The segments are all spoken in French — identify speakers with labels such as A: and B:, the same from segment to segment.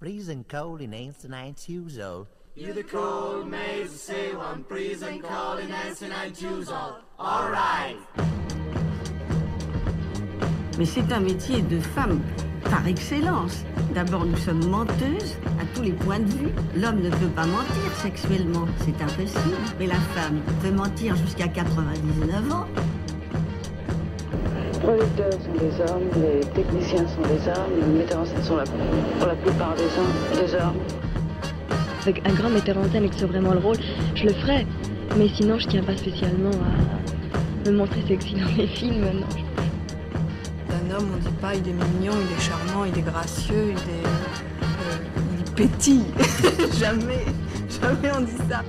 A: Freezing cold in ancient usual.
B: You the cold maze say one freezing cold in ancient usual. All right.
C: Mais c'est un métier de femme par excellence. D'abord, nous sommes menteuses à tous les points de vue. L'homme ne peut pas mentir sexuellement, c'est impossible. Mais la femme peut mentir jusqu'à 99 ans.
D: Les producteurs sont des hommes, les techniciens sont des hommes, les metteurs en scène sont la, pour la plupart des hommes. Des hommes.
E: Avec un grand metteur en scène et que c'est vraiment le rôle, je le ferais. Mais sinon, je tiens pas spécialement à me montrer sexy dans les films, non.
F: D'un homme, on dit pas il est mignon, il est charmant, il est gracieux, il est, euh, il pétille. jamais, jamais on dit ça.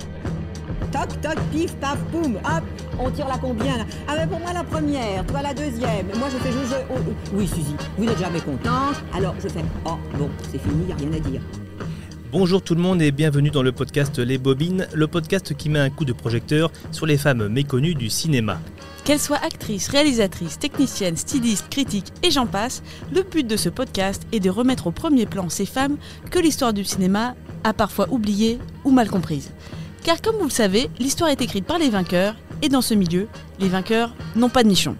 G: Toc, toc, pif, paf, boum, hop, on tire la combien là Ah ben pour moi la première, toi la deuxième. Moi je fais je, je oh, oh. Oui Suzy, vous n'êtes jamais contente, alors je fais oh bon, c'est fini, y a rien à dire.
H: Bonjour tout le monde et bienvenue dans le podcast Les Bobines, le podcast qui met un coup de projecteur sur les femmes méconnues du cinéma.
I: Qu'elles soient actrices, réalisatrices, techniciennes, stylistes, critiques et j'en passe, le but de ce podcast est de remettre au premier plan ces femmes que l'histoire du cinéma a parfois oubliées ou mal comprises. Car comme vous le savez, l'histoire est écrite par les vainqueurs et dans ce milieu, les vainqueurs n'ont pas de nichon.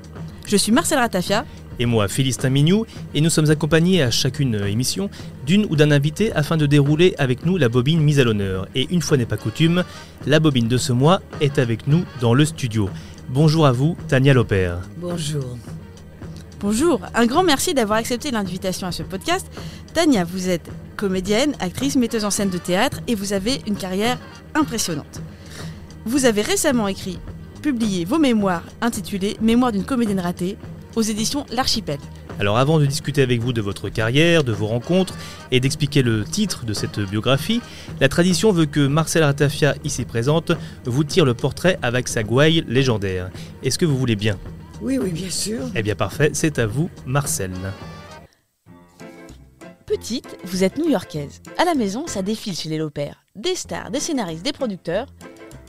I: Je suis Marcel Ratafia.
H: Et moi, Philistin Mignou, et nous sommes accompagnés à chacune émission d'une ou d'un invité afin de dérouler avec nous la bobine mise à l'honneur. Et une fois n'est pas coutume, la bobine de ce mois est avec nous dans le studio. Bonjour à vous, Tania Lopère.
J: Bonjour.
I: Bonjour, un grand merci d'avoir accepté l'invitation à ce podcast. Tania, vous êtes comédienne, actrice, metteuse en scène de théâtre et vous avez une carrière impressionnante. Vous avez récemment écrit, publié vos mémoires intitulées Mémoire d'une comédienne ratée aux éditions L'Archipel.
H: Alors avant de discuter avec vous de votre carrière, de vos rencontres et d'expliquer le titre de cette biographie, la tradition veut que Marcel Ratafia, ici présente, vous tire le portrait avec sa gouaille légendaire. Est-ce que vous voulez bien?
J: Oui, oui, bien sûr.
H: Eh bien parfait, c'est à vous, Marcel.
I: Petite, vous êtes new-yorkaise. À la maison, ça défile chez les Lopères. Des stars, des scénaristes, des producteurs.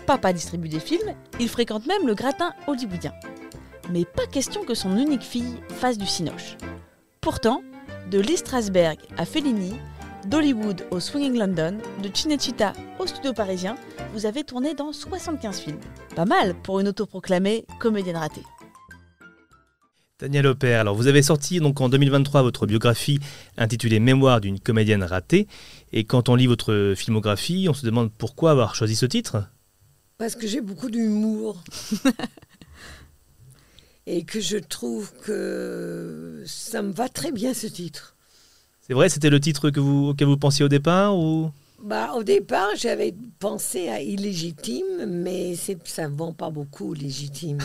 I: Papa distribue des films, il fréquente même le gratin hollywoodien. Mais pas question que son unique fille fasse du cinoche. Pourtant, de Lee Strasberg à Fellini, d'Hollywood au Swinging London, de Cinecittà au studio parisien, vous avez tourné dans 75 films. Pas mal pour une autoproclamée comédienne ratée.
H: Daniel Opère, alors vous avez sorti donc en 2023 votre biographie intitulée Mémoire d'une comédienne ratée. Et quand on lit votre filmographie, on se demande pourquoi avoir choisi ce titre?
J: Parce que j'ai beaucoup d'humour. Et que je trouve que ça me va très bien ce titre.
H: C'est vrai, c'était le titre que vous, auquel vous pensiez au départ ou?
J: Bah, Au départ, j'avais pensé à illégitime, mais ça ne vend pas beaucoup, légitime.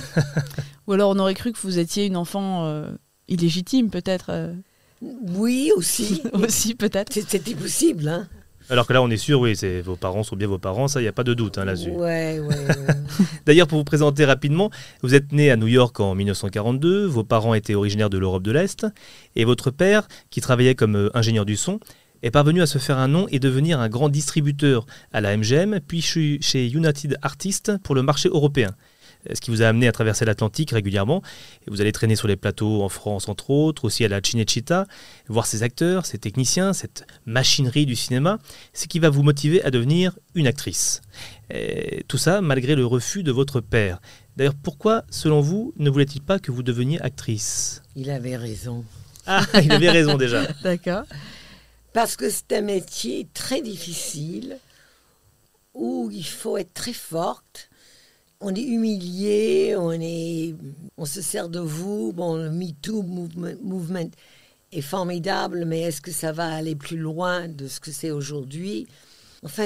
I: Ou alors on aurait cru que vous étiez une enfant euh, illégitime, peut-être euh.
J: Oui, aussi.
I: aussi, peut-être.
J: C'était possible, hein.
H: Alors que là, on est sûr, oui, c'est vos parents sont bien vos parents, ça, il n'y a pas de doute hein, là-dessus.
J: Ouais, ouais,
H: D'ailleurs, pour vous présenter rapidement, vous êtes né à New York en 1942, vos parents étaient originaires de l'Europe de l'Est, et votre père, qui travaillait comme euh, ingénieur du son, est parvenu à se faire un nom et devenir un grand distributeur à la MGM, puis chez United Artists pour le marché européen ce qui vous a amené à traverser l'Atlantique régulièrement. Et vous allez traîner sur les plateaux en France, entre autres, aussi à la Cinecittà, voir ces acteurs, ces techniciens, cette machinerie du cinéma, ce qui va vous motiver à devenir une actrice. Et tout ça malgré le refus de votre père. D'ailleurs, pourquoi, selon vous, ne voulait-il pas que vous deveniez actrice?
J: Il avait raison.
H: Ah, il avait raison déjà.
I: D'accord.
J: Parce que c'est un métier très difficile où il faut être très forte on est humilié, on, est, on se sert de vous. Bon, le MeToo movement, est formidable, mais est-ce que ça va aller plus loin de ce que c'est aujourd'hui? Enfin,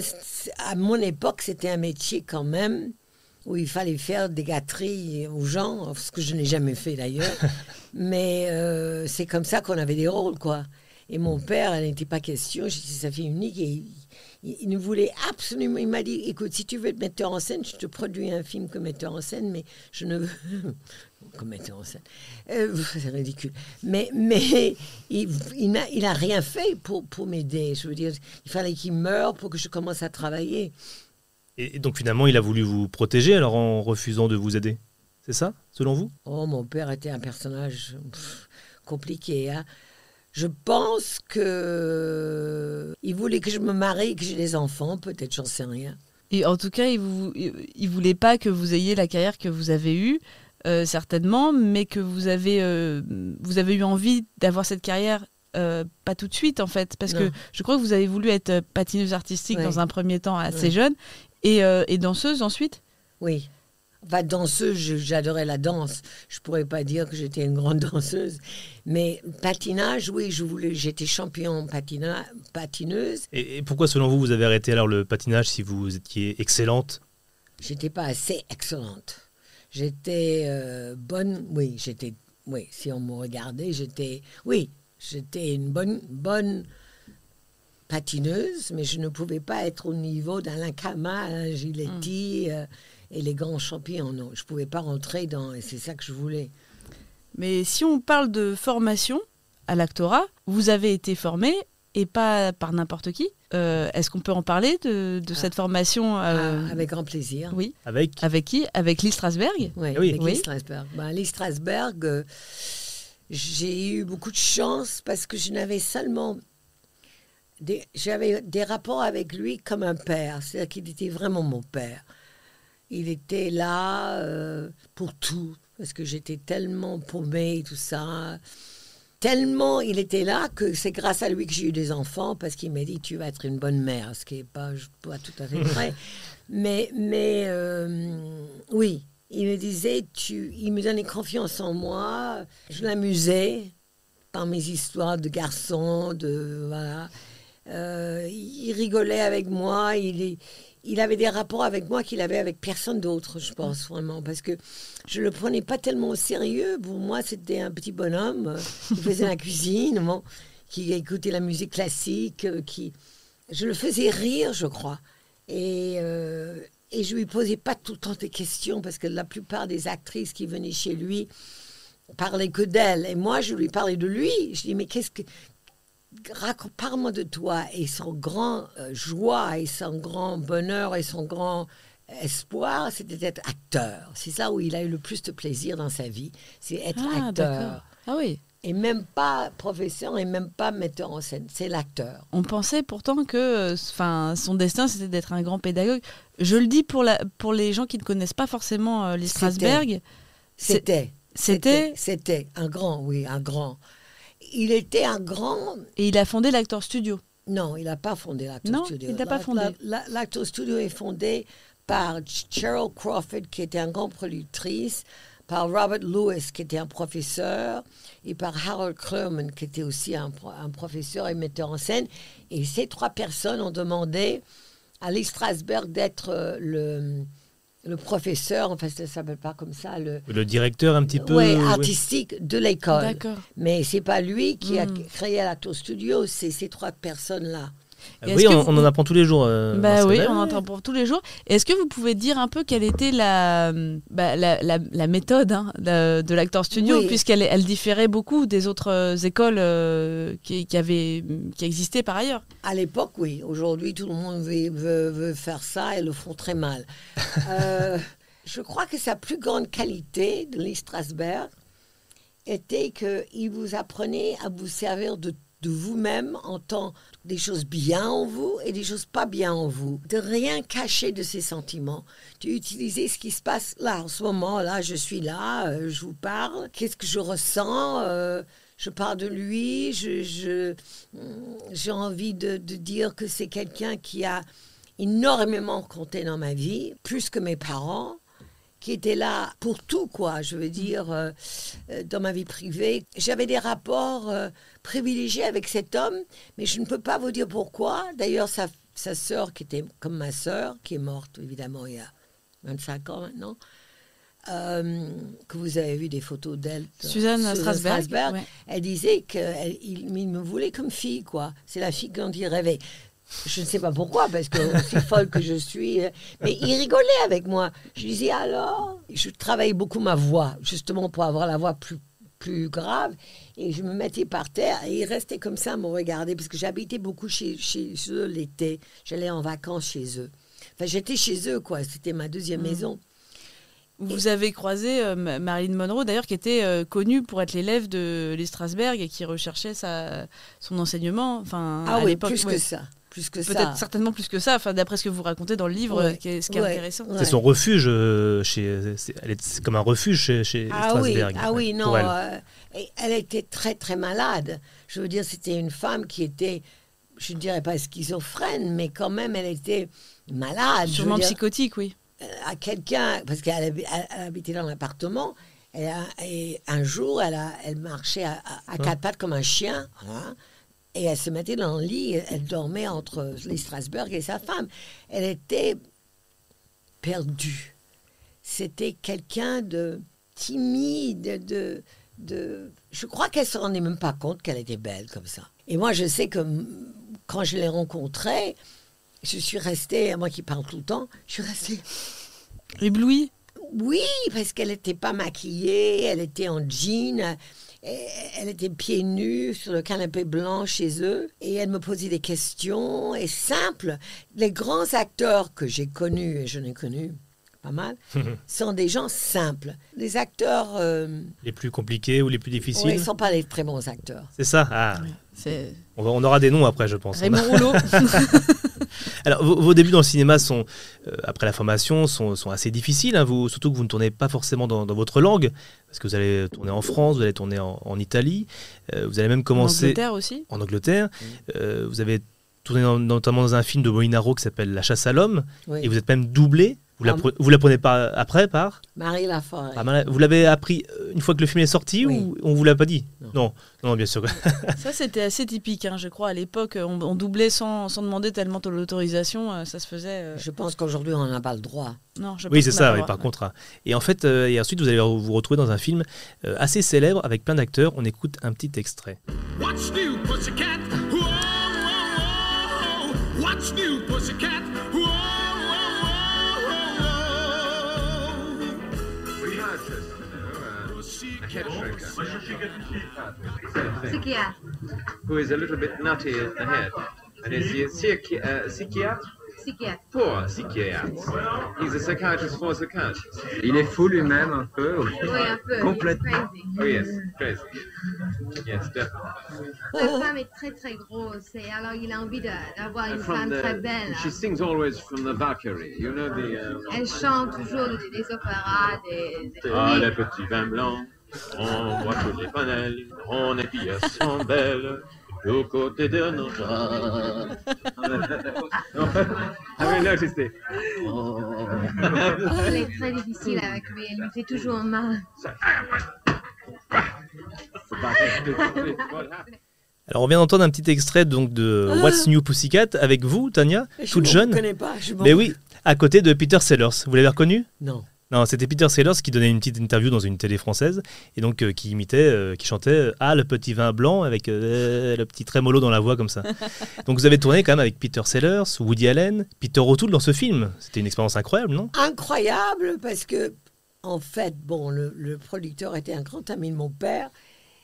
J: à mon époque, c'était un métier quand même où il fallait faire des gâteries aux gens, ce que je n'ai jamais fait d'ailleurs. mais euh, c'est comme ça qu'on avait des rôles, quoi. Et mon père, elle n'était pas question, j'étais sa fille unique et il, ne voulait absolument. Il m'a dit écoute, si tu veux être metteur en scène, je te produis un film comme metteur en scène, mais je ne veux. comme metteur en scène. Euh, c'est ridicule. Mais, mais il, il n'a il a rien fait pour, pour m'aider. Je veux dire, il fallait qu'il meure pour que je commence à travailler.
H: Et donc finalement, il a voulu vous protéger alors en refusant de vous aider C'est ça, selon vous?
J: Oh, mon père était un personnage compliqué. Hein je pense que il, voulait que je me marie, que j'ai des enfants, peut-être, j'en sais rien.
I: Et en tout cas, il il voulait pas que vous ayez la carrière que vous avez eue, euh, certainement, mais que vous avez, euh, vous avez eu envie d'avoir cette carrière. euh, pas tout de suite en fait, parce que je crois que vous avez voulu être euh, patineuse artistique
J: Ouais.
I: dans un premier temps assez
J: Ouais.
I: jeune et, euh, et danseuse ensuite?
J: Oui. Enfin, danseuse, j'adorais la danse. Je pourrais pas dire que j'étais une grande danseuse. Mais patinage, oui, je voulais, j'étais champion patina, patineuse.
H: Et, et pourquoi, selon vous, vous avez arrêté alors le patinage si vous étiez excellente?
J: J'étais pas assez excellente. J'étais euh, bonne, oui, j'étais, oui, si on me regardait, j'étais, oui, j'étais une bonne, bonne patineuse, mais je ne pouvais pas être au niveau d'Alain Kama, Alain Giletti euh, et les grands champions. Non, je pouvais pas rentrer dans, et c'est ça que je voulais.
I: Mais si on parle de formation à l'actorat, vous avez été formé et pas par n'importe qui. Euh, Est-ce qu'on peut en parler de, de cette formation euh,
J: Ah, avec grand plaisir.
I: Oui.
H: Avec
I: Avec qui? Avec Lee Strasberg?
J: Oui,
H: Ah oui.
J: avec
I: Oui.
J: Lee Strasberg. Ben, Lee Strasberg, euh, j'ai eu beaucoup de chance parce que je n'avais seulement. des- J'avais des rapports avec lui comme un père, c'est-à-dire qu'il était vraiment mon père. Il était là euh, pour tout, parce que j'étais tellement paumée et tout ça. Tellement il était là que c'est grâce à lui que j'ai eu des enfants, parce qu'il m'a dit tu vas être une bonne mère, ce qui n'est pas, pas tout à fait vrai. mais mais euh, oui, il me disait, tu, il me donnait confiance en moi. Je l'amusais par mes histoires de garçons, de voilà. Euh, il rigolait avec moi. Il, il avait des rapports avec moi qu'il avait avec personne d'autre, je pense vraiment, parce que je le prenais pas tellement au sérieux. Pour moi, c'était un petit bonhomme euh, qui faisait la cuisine, bon, qui écoutait la musique classique, euh, qui je le faisais rire, je crois. Et, euh, et je lui posais pas tout le temps des questions parce que la plupart des actrices qui venaient chez lui parlaient que d'elle. Et moi, je lui parlais de lui. Je dis, mais qu'est-ce que. Parle-moi de toi et son grand euh, joie et son grand bonheur et son grand espoir, c'était d'être acteur. C'est ça où il a eu le plus de plaisir dans sa vie, c'est être
I: Ah,
J: acteur.
I: Ah oui.
J: Et même pas professeur et même pas metteur en scène, c'est l'acteur.
I: On pensait pourtant que euh, enfin, son destin, c'était d'être un grand pédagogue. Je le dis pour, la, pour les gens qui ne connaissent pas forcément euh,
J: C'était.
I: Strasberg.
J: C'était.
I: C'était
J: C'était un grand, oui, un grand. Il était un grand.
I: Et il a fondé l'Actor Studio.
J: Non, il n'a pas fondé l'Actor
I: Non,
J: Studio.
I: il n'a pas fondé.
J: la- la- L'Actor Studio est fondé par Cheryl Crawford, qui était une grande productrice, par Robert Lewis, qui était un professeur, et par Harold Clurman, qui était aussi un, un professeur et metteur en scène. Et ces trois personnes ont demandé à Lee Strasberg d'être euh, le, le professeur, enfin ça ne s'appelle pas comme ça, le,
H: le directeur un petit peu
J: ouais,
H: ouais.
J: artistique de l'école.
I: D'accord.
J: Mais c'est pas lui qui a
I: Hmm.
J: créé l'Actor Studio, c'est ces trois personnes-là.
I: Et
H: Oui, on,
I: vous-
H: on en apprend tous les jours. euh,
I: Bah oui, on entend pour tous les jours. Est-ce que vous pouvez dire un peu quelle était la, bah, la, la- la méthode hein, de, de l'Actor Studio,
J: Oui.
I: puisqu'elle elle différait beaucoup des autres euh, écoles euh, qui, qui, avaient, qui existaient par ailleurs?
J: À l'époque, oui. Aujourd'hui, tout le monde veut, veut- veut faire ça et le font très mal. Euh, je crois que sa plus grande qualité de Lee Strasberg était qu'il vous apprenait à vous servir de, de vous-même en tant des choses bien en vous et des choses pas bien en vous. De rien cacher de ses sentiments. D'utiliser ce qui se passe là, en ce moment. Là, je suis là, euh, je vous parle. Qu'est-ce que je ressens euh, Je parle de lui. Je, je- j'ai envie de, de dire que c'est quelqu'un qui a énormément compté dans ma vie, plus que mes parents qui était là pour tout, quoi. Je veux dire, euh, euh, dans ma vie privée. J'avais des rapports euh, privilégiés avec cet homme, mais je ne peux pas vous dire pourquoi. D'ailleurs, sa, sa sœur, qui était comme ma sœur, qui est morte, évidemment, il y a 25 ans maintenant, euh, que vous avez vu des photos d'elle.
I: Suzanne Strasberg, ouais.
J: Elle disait qu'il il me voulait comme fille, quoi. C'est la fille dont il rêvait. Je ne sais pas pourquoi, parce que aussi folle que je suis. euh, Mais il rigolait avec moi. Je lui disais alors, je travaillais beaucoup ma voix, justement pour avoir la voix plus, plus grave. Et je me mettais par terre et il restait comme ça à me regarder, parce que j'habitais beaucoup chez, chez eux l'été. J'allais en vacances chez eux. Enfin, j'étais chez eux, quoi. C'était ma deuxième maison.
I: Vous avez croisé euh, Ma- Marilyn Monroe, d'ailleurs, qui était euh, connue pour être l'élève de Lee Strasberg et qui recherchait sa, son enseignement. Enfin,
J: Ah
I: à
J: oui,
I: l'époque,
J: plus
I: ouais.
J: que ça. Plus que ça.
I: Peut-être certainement plus que ça, enfin, d'après ce que vous racontez dans le livre,
J: Ouais.
I: euh, qui est- ce qui est
J: Ouais.
I: intéressant.
J: Ouais.
H: C'est son refuge chez. C'est elle est- c'est comme un refuge chez, chez
J: Ah oui,
H: Strasberg.
J: ah oui, non.
H: elle.
J: euh, elle était très, très malade. Je veux dire, c'était une femme qui était, je ne dirais pas schizophrène, mais quand même, elle était malade.
I: Sûrement
J: dire,
I: psychotique, oui.
J: à quelqu'un, parce qu'elle habi- elle- elle habitait dans l'appartement, et, un- et un jour, elle, a, elle marchait à, à- à quatre pattes comme un chien, voilà, et elle se mettait dans le lit, elle dormait entre les Strasbourg et sa femme. Elle était perdue. C'était quelqu'un de timide, de, de... Je crois qu'elle se rendait même pas compte qu'elle était belle comme ça. Et moi, je sais que quand je l'ai rencontrée, je suis restée, moi qui parle tout le temps, je suis restée
I: Ébloui
J: oui, parce qu'elle n'était pas maquillée, elle était en jean, et elle était pieds nus sur le canapé blanc chez eux, et elle me posait des questions, et simples. Les grands acteurs que j'ai connus, et je n'ai connu pas mal, sont des gens simples. Les acteurs, euh,
H: Les plus compliqués ou les plus difficiles
J: ouais, ils ne sont pas des très bons acteurs.
H: C'est ça Ah, on aura des noms après, je pense.
I: Raymond Rouleau.
H: Alors, vos, vos débuts dans le cinéma sont, euh, après la formation, sont, sont assez difficiles, hein, vous, surtout que vous ne tournez pas forcément dans, dans votre langue, parce que vous allez tourner en France, vous allez tourner en, en Italie, euh, vous allez même
I: En
H: commencer
I: Angleterre aussi.
H: en Angleterre. Euh, vous avez tourné dans- notamment dans un film de Molinaro qui s'appelle La chasse à l'homme,
J: Oui.
H: et vous êtes même doublé. Vous
J: Ah.
H: l'appre- vous l'apprenez pas après par
J: Marie Laforêt.
H: par Mar- Vous l'avez appris euh, une fois que le film est sorti
J: Oui.
H: ou on vous l'a pas dit
J: Non.
H: non. non, bien sûr.
I: Ça, c'était assez typique, hein, je crois. À l'époque, on, on doublait sans, sans demander tellement l'autorisation. euh, ça se faisait. euh,
J: Je pense qu'aujourd'hui, on n'a pas le droit.
I: Non, je
H: Oui, c'est ça,
I: a
H: oui, par contre. hein. Et en fait, euh, et ensuite, vous allez vous retrouver dans un film euh, assez célèbre avec plein d'acteurs. On écoute un petit extrait.
B: What's new, pussycat? Whoa, whoa, whoa. What's new, pussycat?
K: Psychiatre.
L: Who is a little bit nutty at the head. And is he a psychi- uh, psychiatre?
K: Psychiatre.
L: Poor psychiatre. He's a psychiatrist for psychiatrists.
M: Il est fou lui-même un peu.
K: Oui, un peu.
M: Complètement.
K: Crazy.
L: Oh yes, crazy. Yes, definitely.
K: La femme est très très grosse et alors il a envie d'avoir une
L: From
K: femme
L: the-
K: très belle.
L: She sings always from the Valkyrie. You know the. Uh,
K: Elle chante toujours des, des opéras, des...
L: Ah,
K: Oui.
L: le petit vin blanc, on voit tous les panels, on est filles sont belles, du côté de nos gens. Avez noticed it?
K: Elle est très difficile avec lui, elle lui fait toujours mal.
H: Alors, on vient d'entendre un petit extrait donc de What's New Pussycat avec vous, Tania,
J: Je
H: toute
J: ne
H: jeune.
J: connais pas. Je m'en-
H: Mais oui, à côté de Peter Sellers. Vous l'avez reconnu?
J: Non.
H: Non, c'était Peter Sellers qui donnait une petite interview dans une télé française et donc euh, qui imitait, euh, qui chantait euh, Ah, le petit vin blanc avec euh, le petit trémolo dans la voix comme ça. donc vous avez tourné quand même avec Peter Sellers, Woody Allen, Peter O'Toole dans ce film. C'était une expérience incroyable, non?
J: Incroyable parce que, en fait, bon, le, le producteur était un grand ami de mon père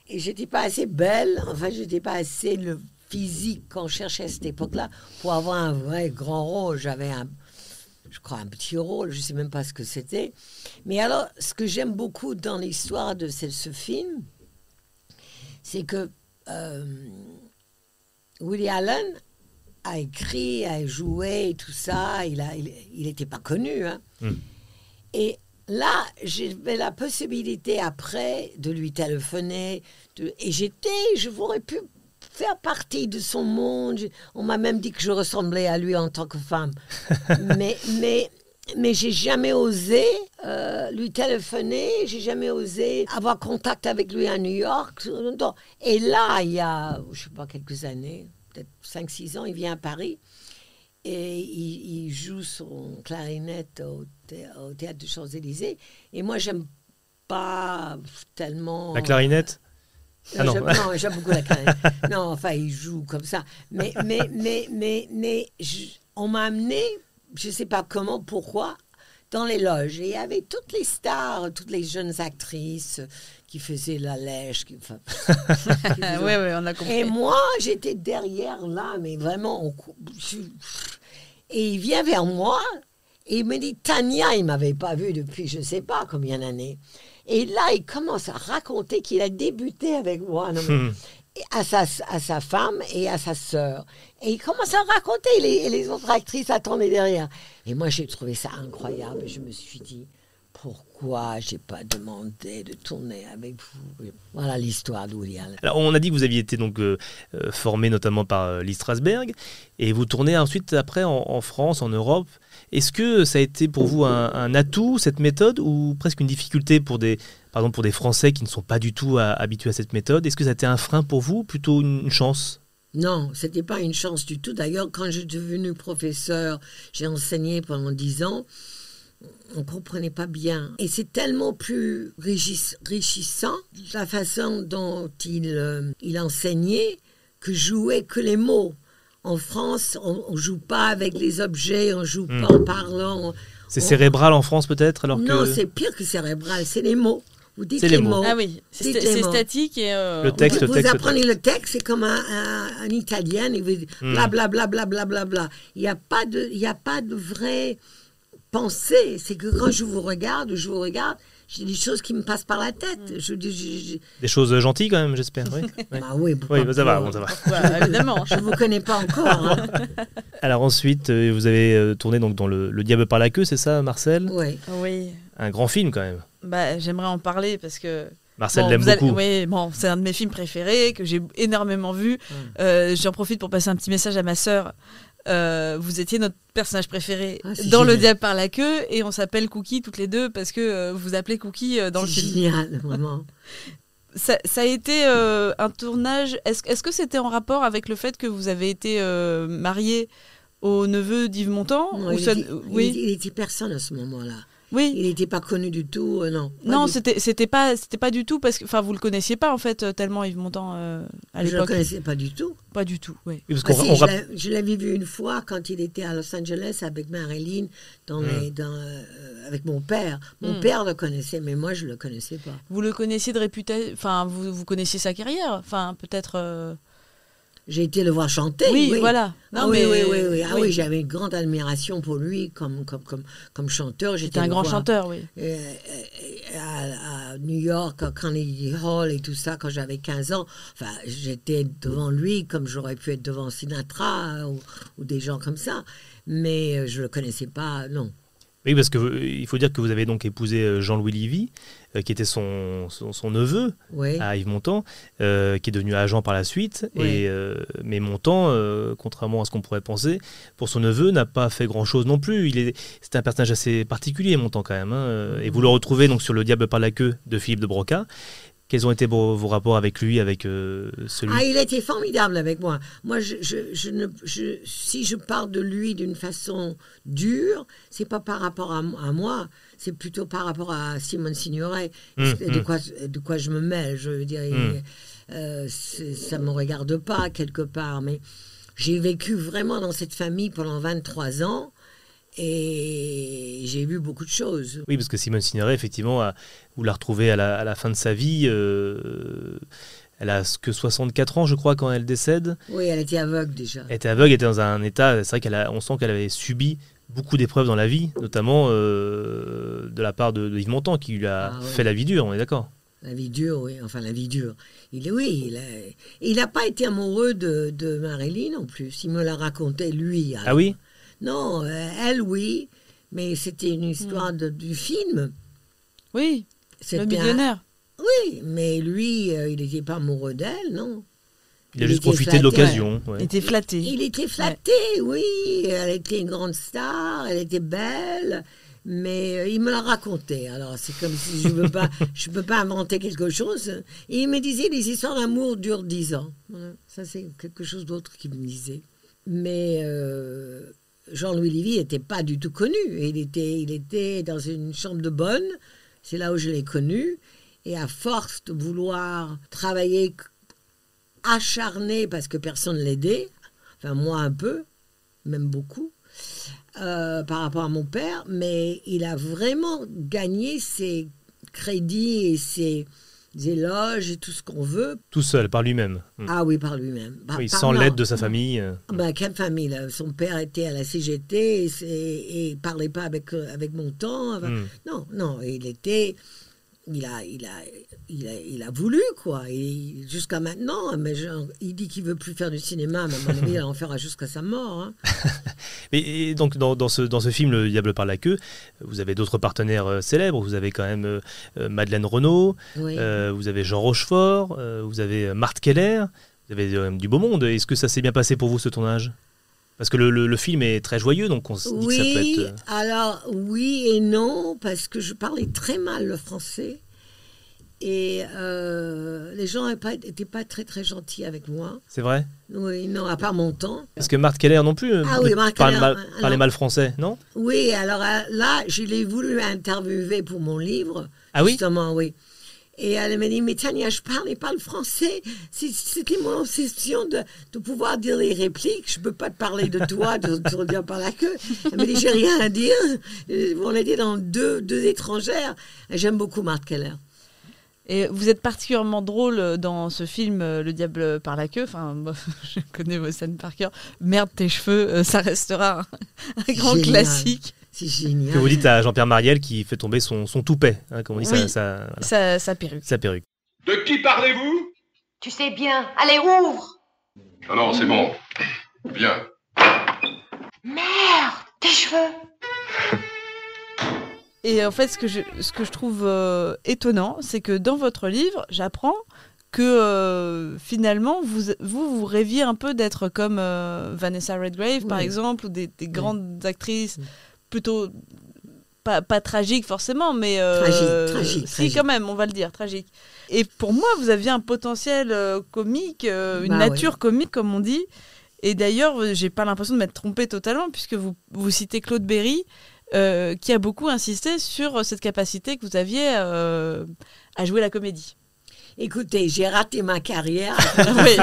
J: et j'étais pas assez belle, enfin, j'étais pas assez le physique qu'on cherchait à cette époque-là pour avoir un vrai grand rôle. J'avais un, je crois, un petit rôle, je sais même pas ce que c'était. Mais alors, ce que j'aime beaucoup dans l'histoire de ce, ce film, c'est que euh, Woody Allen a écrit, a joué et tout ça. Il a, il n'était pas connu. hein.
H: Mm.
J: Et là, j'avais la possibilité après de lui téléphoner. de- et j'étais, je pourrais pu faire partie de son monde. On m'a même dit que je ressemblais à lui en tant que femme. mais, mais, mais j'ai jamais osé euh, lui téléphoner. J'ai jamais osé avoir contact avec lui à New York. Et là, il y a, je sais pas, quelques années, peut-être 5-6 ans, il vient à Paris. Et il, il joue son clarinette au, thé- au théâtre des Champs-Élysées. Et moi, j'aime pas tellement.
H: La clarinette? Ah
J: Non,
H: non.
J: j'aime- beaucoup la clarinette. non, enfin, il joue comme ça. Mais, mais, mais, mais, mais je- on m'a amené, je ne sais pas comment, pourquoi, dans les loges. Et il y avait toutes les stars, toutes les jeunes actrices qui faisaient la lèche. Qui, enfin, qui faisaient-
I: Ouais, ouais, on a compris.
J: Et moi, j'étais derrière là, mais vraiment, on cou- je- et il vient vers moi et il me dit, Tania, il m'avait pas vu depuis je ne sais pas combien d'années. Et là, il commence à raconter qu'il a débuté avec moi. Non, mais-
H: Hmm.
J: à sa, à sa femme et à sa sœur. Et il commence à raconter, et les, et les autres actrices attendaient derrière. Et moi, j'ai trouvé ça incroyable. Je me suis dit, pourquoi j'ai pas demandé de tourner avec vous? Voilà l'histoire Allen.
H: Alors, on a dit que vous aviez été donc euh, euh, formé notamment par euh, Lee Strasberg, et vous tournez ensuite après en, en France, en Europe. Est-ce que ça a été pour vous un, atout cette méthode ou presque une difficulté pour des, par exemple pour des Français qui ne sont pas du tout habitués à cette méthode? Est-ce que ça a été un frein pour vous, ou plutôt une, chance?
J: Non, c'était pas une chance du tout. D'ailleurs, quand je suis devenu professeur, j'ai enseigné pendant dix ans. On comprenait pas bien. Et c'est tellement plus régis- richissant la façon dont il, euh, il enseignait que je jouais que les mots. En France, on, on joue pas avec les objets, on joue
H: Hmm.
J: pas en parlant.
H: C'est
J: On-
H: cérébral en France peut-être alors
J: Non,
H: que...
J: c'est pire que cérébral, c'est les mots. Vous dites
H: les mots.
I: Ah oui, c'est statique et. euh,
H: Le texte,
J: vous,
H: le texte,
J: vous
H: le
J: apprenez le texte, c'est comme un, un, un italien, et vous dites bla bla bla bla bla bla bla. Il n'y a pas de, il y a pas de vraie pensée. C'est que quand je vous regarde, je vous regarde, j'ai des choses qui me passent par la tête. Je dis, je- je-
H: Des choses gentilles quand même, j'espère. Oui, Ouais.
J: Ah oui,
H: bah, ça va, bon, ça va.
I: Pourquoi, évidemment.
J: Je vous connais pas encore. hein.
H: Alors ensuite, euh, vous avez euh, tourné donc dans le, le Diable par la queue, c'est ça, Marcel?
J: Oui.
I: Oui.
H: Un grand film quand même.
I: Bah, j'aimerais en parler parce que.
H: Marcel
I: Bon,
H: l'aime beaucoup.
I: Oui, bon, c'est un de mes films préférés que j'ai énormément vu.
J: Mm.
I: Euh, J'en profite pour passer un petit message à ma sœur. Euh, vous étiez notre personnage préféré
J: Ah,
I: dans Le. Diable par la queue et on s'appelle Cookie toutes les deux parce que euh, vous appelez Cookie euh, dans le
J: C'est
I: film.
J: génial, vraiment.
I: Ça, ça a été euh, un tournage. Est-ce que c'était en rapport avec le fait que vous avez été marié au neveu d'Yves Montand
J: Non,
I: ou
J: il,
I: ça-
J: était,
I: Oui.
J: il, il était personne à ce moment-là.
I: Oui.
J: Il n'était pas connu du tout, euh, non.
I: Non, c'était c'était pas c'était pas du tout parce que enfin vous le connaissiez pas en fait euh, tellement Yves Montand euh, à
J: Je ne le
I: l'époque.
J: connaissais pas du tout.
I: Pas du tout, oui.
H: Oui, parce
J: Ah si, je
H: rapp-
J: je l'avais vu une fois quand il était à Los Angeles avec Marilyn, dans
H: Hmm.
J: les- dans, euh, avec mon père. Mon
I: Hmm.
J: père le connaissait, mais moi je le connaissais pas.
I: Vous le connaissiez de réputation, enfin vous, vous connaissiez sa carrière, enfin peut-être.
J: J'ai été le voir chanter.
I: Oui,
J: Oui,
I: voilà.
J: Ah
I: Non,
J: oui,
I: mais-
J: oui, oui, oui. Ah
I: oui.
J: oui, j'avais une grande admiration pour lui comme, comme, comme, comme chanteur.
I: C'était un grand chanteur, oui.
J: Euh, euh, à, à New York, à Carnegie Hall et tout ça, quand j'avais 15 ans, enfin, j'étais devant lui comme j'aurais pu être devant Sinatra euh, ou, ou des gens comme ça. Mais je ne le connaissais pas, non.
H: Oui, parce que euh, il faut dire que vous avez donc épousé Jean-Louis Livy, euh, qui était son, son, son neveu à Yves Montand, euh, qui est devenu agent par la suite. Et, euh, mais Montand, contrairement à ce qu'on pourrait penser, pour son neveu, n'a pas fait grand-chose non plus. Il est, c'est un personnage assez particulier, Montand quand même. hein, Et vous le retrouvez donc sur Le Diable par la queue de Philippe de Broca. Quels ont été vos, vos rapports avec lui, avec celui
J: Ah, il était formidable avec moi. Moi, je, je, je ne, je, si je parle de lui d'une façon dure, c'est pas par rapport à, à moi, c'est plutôt par rapport à Simone Signoret.
H: Hum,
J: de,
H: hum.
J: quoi, de quoi je me mêle, je veux dire.
H: Hum.
J: euh, ça me regarde pas quelque part, mais j'ai vécu vraiment dans cette famille pendant 23 ans et j'ai vu beaucoup de choses.
H: Oui, parce que Simone Signoret, effectivement, a- vous la retrouvez à la, à la fin de sa vie. euh, elle a que 64 ans, je crois, quand elle décède.
J: Oui, elle était aveugle déjà.
H: Elle était aveugle, elle était dans un état. C'est vrai qu'elle a- on sent qu'elle avait subi beaucoup d'épreuves dans la vie, notamment euh, de la part de, de Yves Montand, qui lui a
J: Ah, ouais.
H: fait la vie dure, on est d'accord?
J: La vie dure, oui. Enfin, la vie dure. Il est, oui, il a- il n'a pas été amoureux de, de Marilyn non plus. Il me l'a raconté, lui. alors.
H: Ah oui?
J: Non, euh, elle, oui. Mais c'était une histoire de- du film.
I: Oui, le millionnaire.
J: un- Oui, mais lui, euh, il n'était pas amoureux d'elle, non?
H: Il a juste profité de l'occasion.
I: Il
H: ouais.
I: était flatté.
J: Il était flatté, oui. Elle était une grande star, elle était belle. Mais euh, il me l'a raconté. Alors, c'est comme si je ne pas, je peux pas inventer quelque chose. Et il me disait les histoires d'amour durent dix ans. Voilà. Ça, c'est quelque chose d'autre qu'il me disait. Mais euh, Jean-Louis Lévy n'était pas du tout connu. Il était, il était dans une chambre de bonne. C'est là où je l'ai connu. Et à force de vouloir travailler acharné parce que personne ne l'aidait, enfin moi un peu, même beaucoup, euh, par rapport à mon père, mais il a vraiment gagné ses crédits et ses éloges et tout ce qu'on veut.
H: Tout seul, par lui-même. Hmm.
J: Ah oui, par lui-même. Par-
H: oui, sans l'aide de sa famille. euh.
J: Ah Ben, quelle famille, là? Son père était à la CGT et, il parlait pas avec, euh, avec mon temps. Enfin,
H: Hmm.
J: Non, non, il était... Il a, il a il a, il a voulu, quoi. Jusqu'à maintenant, mais genre, il dit qu'il veut plus faire du cinéma, mais à mon avis, il en fera jusqu'à sa mort. hein.
H: Et, et donc dans, dans ce, dans ce film, Le Diable par la queue, vous avez d'autres partenaires euh, célèbres. Vous avez quand même euh, euh, Madeleine Renaud,
J: Oui.
H: euh, vous avez Jean Rochefort, vous avez Marthe Keller, vous avez du beau monde. Est-ce que ça s'est bien passé pour vous ce tournage? Parce que le, le- le film est très joyeux, donc on se dit que ça peut
J: Oui,
H: être...
J: alors oui et non, parce que je parlais très mal le français. Et euh, les gens n'étaient pas très très gentils avec moi.
H: C'est vrai?
J: Oui, non, à part mon temps.
H: Parce que Marthe Keller non plus euh,
J: Ah oui, Marthe
H: parle,
J: Keller,
H: mal,
J: euh,
H: parlait mal français, non?
J: Oui, alors là, je l'ai voulu interviewer pour mon livre.
H: Ah oui?
J: Justement, oui. Et elle m'a dit, mais Tania, je parle et parle français. C'était mon obsession de, de pouvoir dire les répliques. Je ne peux pas te parler de toi, de te regarder par la queue. Elle m'a dit, j'ai rien à dire. On a dit dans deux, deux étrangères. J'aime beaucoup Marthe Keller.
I: Et vous êtes particulièrement drôle dans ce film euh, Le Diable par la queue. Enfin, moi, je connais vos scènes par cœur. Merde, tes cheveux, euh, ça restera un, un grand
J: Génial.
I: classique.
J: C'est génial.
H: Que vous dites à Jean-Pierre Mariel qui fait tomber son, son toupet, hein, comme on dit,
I: Oui,
H: sa, sa- voilà,
I: sa, sa perruque.
H: sa perruque.
N: De qui parlez-vous?
O: Tu sais bien. Allez, ouvre
N: Non, non, c'est bon. Bien.
O: Merde Tes cheveux
I: Et en fait, ce que je, ce que je trouve euh, étonnant, c'est que dans votre livre, j'apprends que euh, finalement, vous, vous, vous rêviez un peu d'être comme euh, Vanessa Redgrave, par exemple, ou des, des grandes actrices plutôt pas, pas tragiques forcément, mais euh,
J: Tragique, tragique,
I: si
J: tragique.
I: quand même, on va le dire, tragique. Et pour moi, vous aviez un potentiel euh, comique, euh, une
J: Bah
I: nature comique, comme on dit. Et d'ailleurs, j'ai pas l'impression de m'être trompée totalement, puisque vous, vous citez Claude Berry, euh, qui a beaucoup insisté sur cette capacité que vous aviez euh, à jouer la comédie.
J: Écoutez, j'ai raté ma carrière.
I: Oui.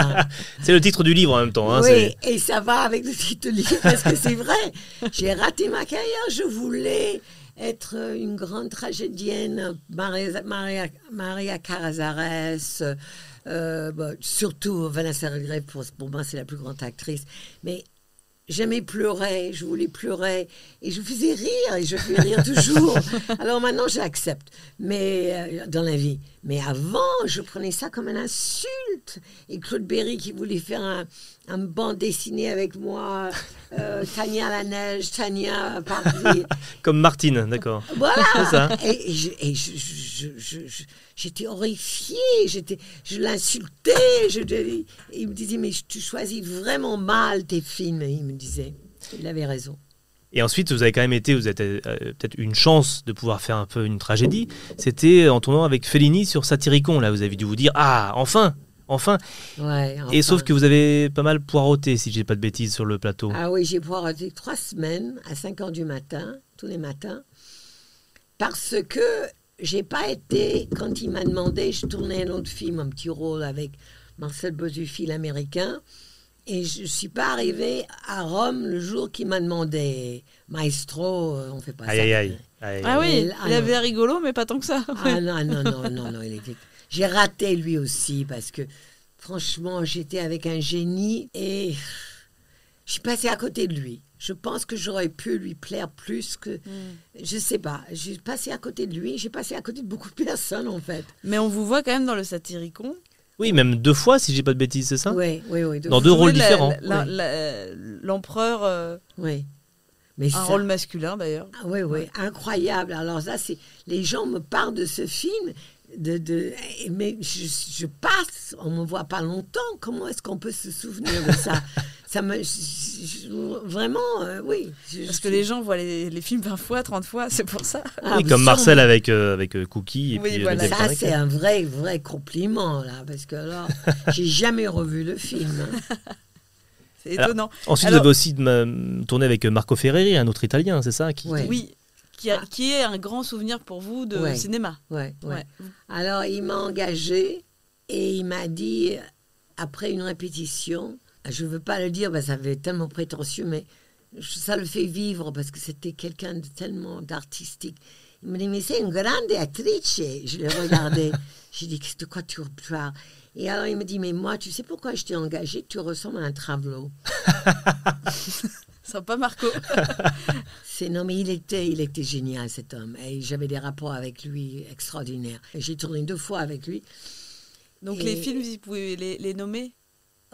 H: C'est le titre du livre en même temps. hein,
J: oui, et ça va avec le titre du livre parce que c'est vrai. J'ai raté ma carrière. Je voulais être une grande tragédienne, Maria, Maria, Maria Carazares, euh, bon, surtout Vanessa Redgrave, pour, pour moi c'est la plus grande actrice. Mais j'aimais pleurer, je voulais pleurer et je faisais rire et je fais rire toujours. Alors maintenant j'accepte, mais euh, dans la vie. Mais avant, je prenais ça comme une insulte. Et Claude Berry qui voulait faire un, un banc dessiné avec moi, euh, Tania la neige, Tania Paris.
H: Comme Martine, d'accord.
J: Voilà.
H: Ça.
J: Et, et et j'étais horrifiée. J'étais, je l'insultais. Je, il me disait, mais tu choisis vraiment mal tes films. Il me disait. Il avait raison.
H: Et ensuite, vous avez quand même été, vous avez euh, peut-être une chance de pouvoir faire un peu une tragédie. C'était en tournant avec Fellini sur Satyricon. Là, vous avez dû vous dire Ah, enfin Enfin
J: Ouais,
H: Et sauf que vous avez pas mal poireauté, si j'ai pas de bêtises, sur le plateau.
J: Ah oui, j'ai poireauté trois semaines à 5 heures du matin, tous les matins, parce que j'ai pas été, quand il m'a demandé, je tournais un autre film, un petit rôle avec Marcel Bozufi, l'américain, et je suis pas arrivée à Rome le jour qu'il m'a demandé, Maestro, euh, on fait pas
H: Aïe,
J: ça.
H: aïe, aïe. aïe,
I: Ah oui,
J: ah
I: il
J: non.
I: avait rigolo, mais pas tant que ça.
J: Ah non, non, non, non, non, il était... J'ai raté lui aussi parce que franchement, j'étais avec un génie et je suis passée à côté de lui. Je pense que j'aurais pu lui plaire plus que... Je sais pas, j'ai passé à côté de lui, j'ai passé à côté de beaucoup de personnes en fait.
I: Mais on vous voit quand même dans le Satyricon.
H: Oui, même deux fois, si j'ai pas de bêtises, c'est ça
J: Oui, oui, oui.
H: Dans deux rôles différents.
J: Oui.
I: L'empereur, euh,
J: Oui. Mais
I: un
J: ça-
I: rôle masculin d'ailleurs.
J: Ah oui, oui, incroyable. Alors ça, c'est les gens me parlent de ce film, de, de mais je, je passe, on me voit pas longtemps. Comment est-ce qu'on peut se souvenir de ça Ça me, je- je- vraiment, euh, oui. je-
I: Parce
J: je-
I: que les gens voient les, les films 20 fois, 30 fois, c'est pour ça.
J: Ah,
H: Oui, comme Marcel avec, euh, avec euh, Cookie. Et
I: Oui,
H: puis,
I: voilà.
J: Ça, c'est un vrai, vrai compliment là, parce que là, j'ai jamais revu le film. hein.
I: C'est
H: Alors,
I: étonnant.
H: Ensuite,
I: Alors-
H: vous avez aussi tourné avec Marco Ferreri, un autre Italien, c'est ça qui...
I: Oui, qui, a- qui est un grand souvenir pour vous de
J: Ouais.
I: cinéma.
J: Ouais, ouais.
I: Ouais.
J: Alors, il m'a engagé et il m'a dit, après une répétition, je ne veux pas le dire, que ça fait tellement prétentieux, mais je- ça le fait vivre parce que c'était quelqu'un de tellement d'artistique. Il me dit, mais c'est une grande actrice. Je l'ai regardé. J'ai dit, de quoi tu parles? Et alors, il me dit, mais moi, tu sais pourquoi je t'ai engagé? Tu ressembles à un travelot.
I: Sympa Marco.
J: C'est non, mais il était, il était génial cet homme. Et j'avais des rapports avec lui extraordinaires. Et J'ai tourné deux fois avec lui.
I: Donc
J: Et-
I: les films, vous pouvez les, les nommer?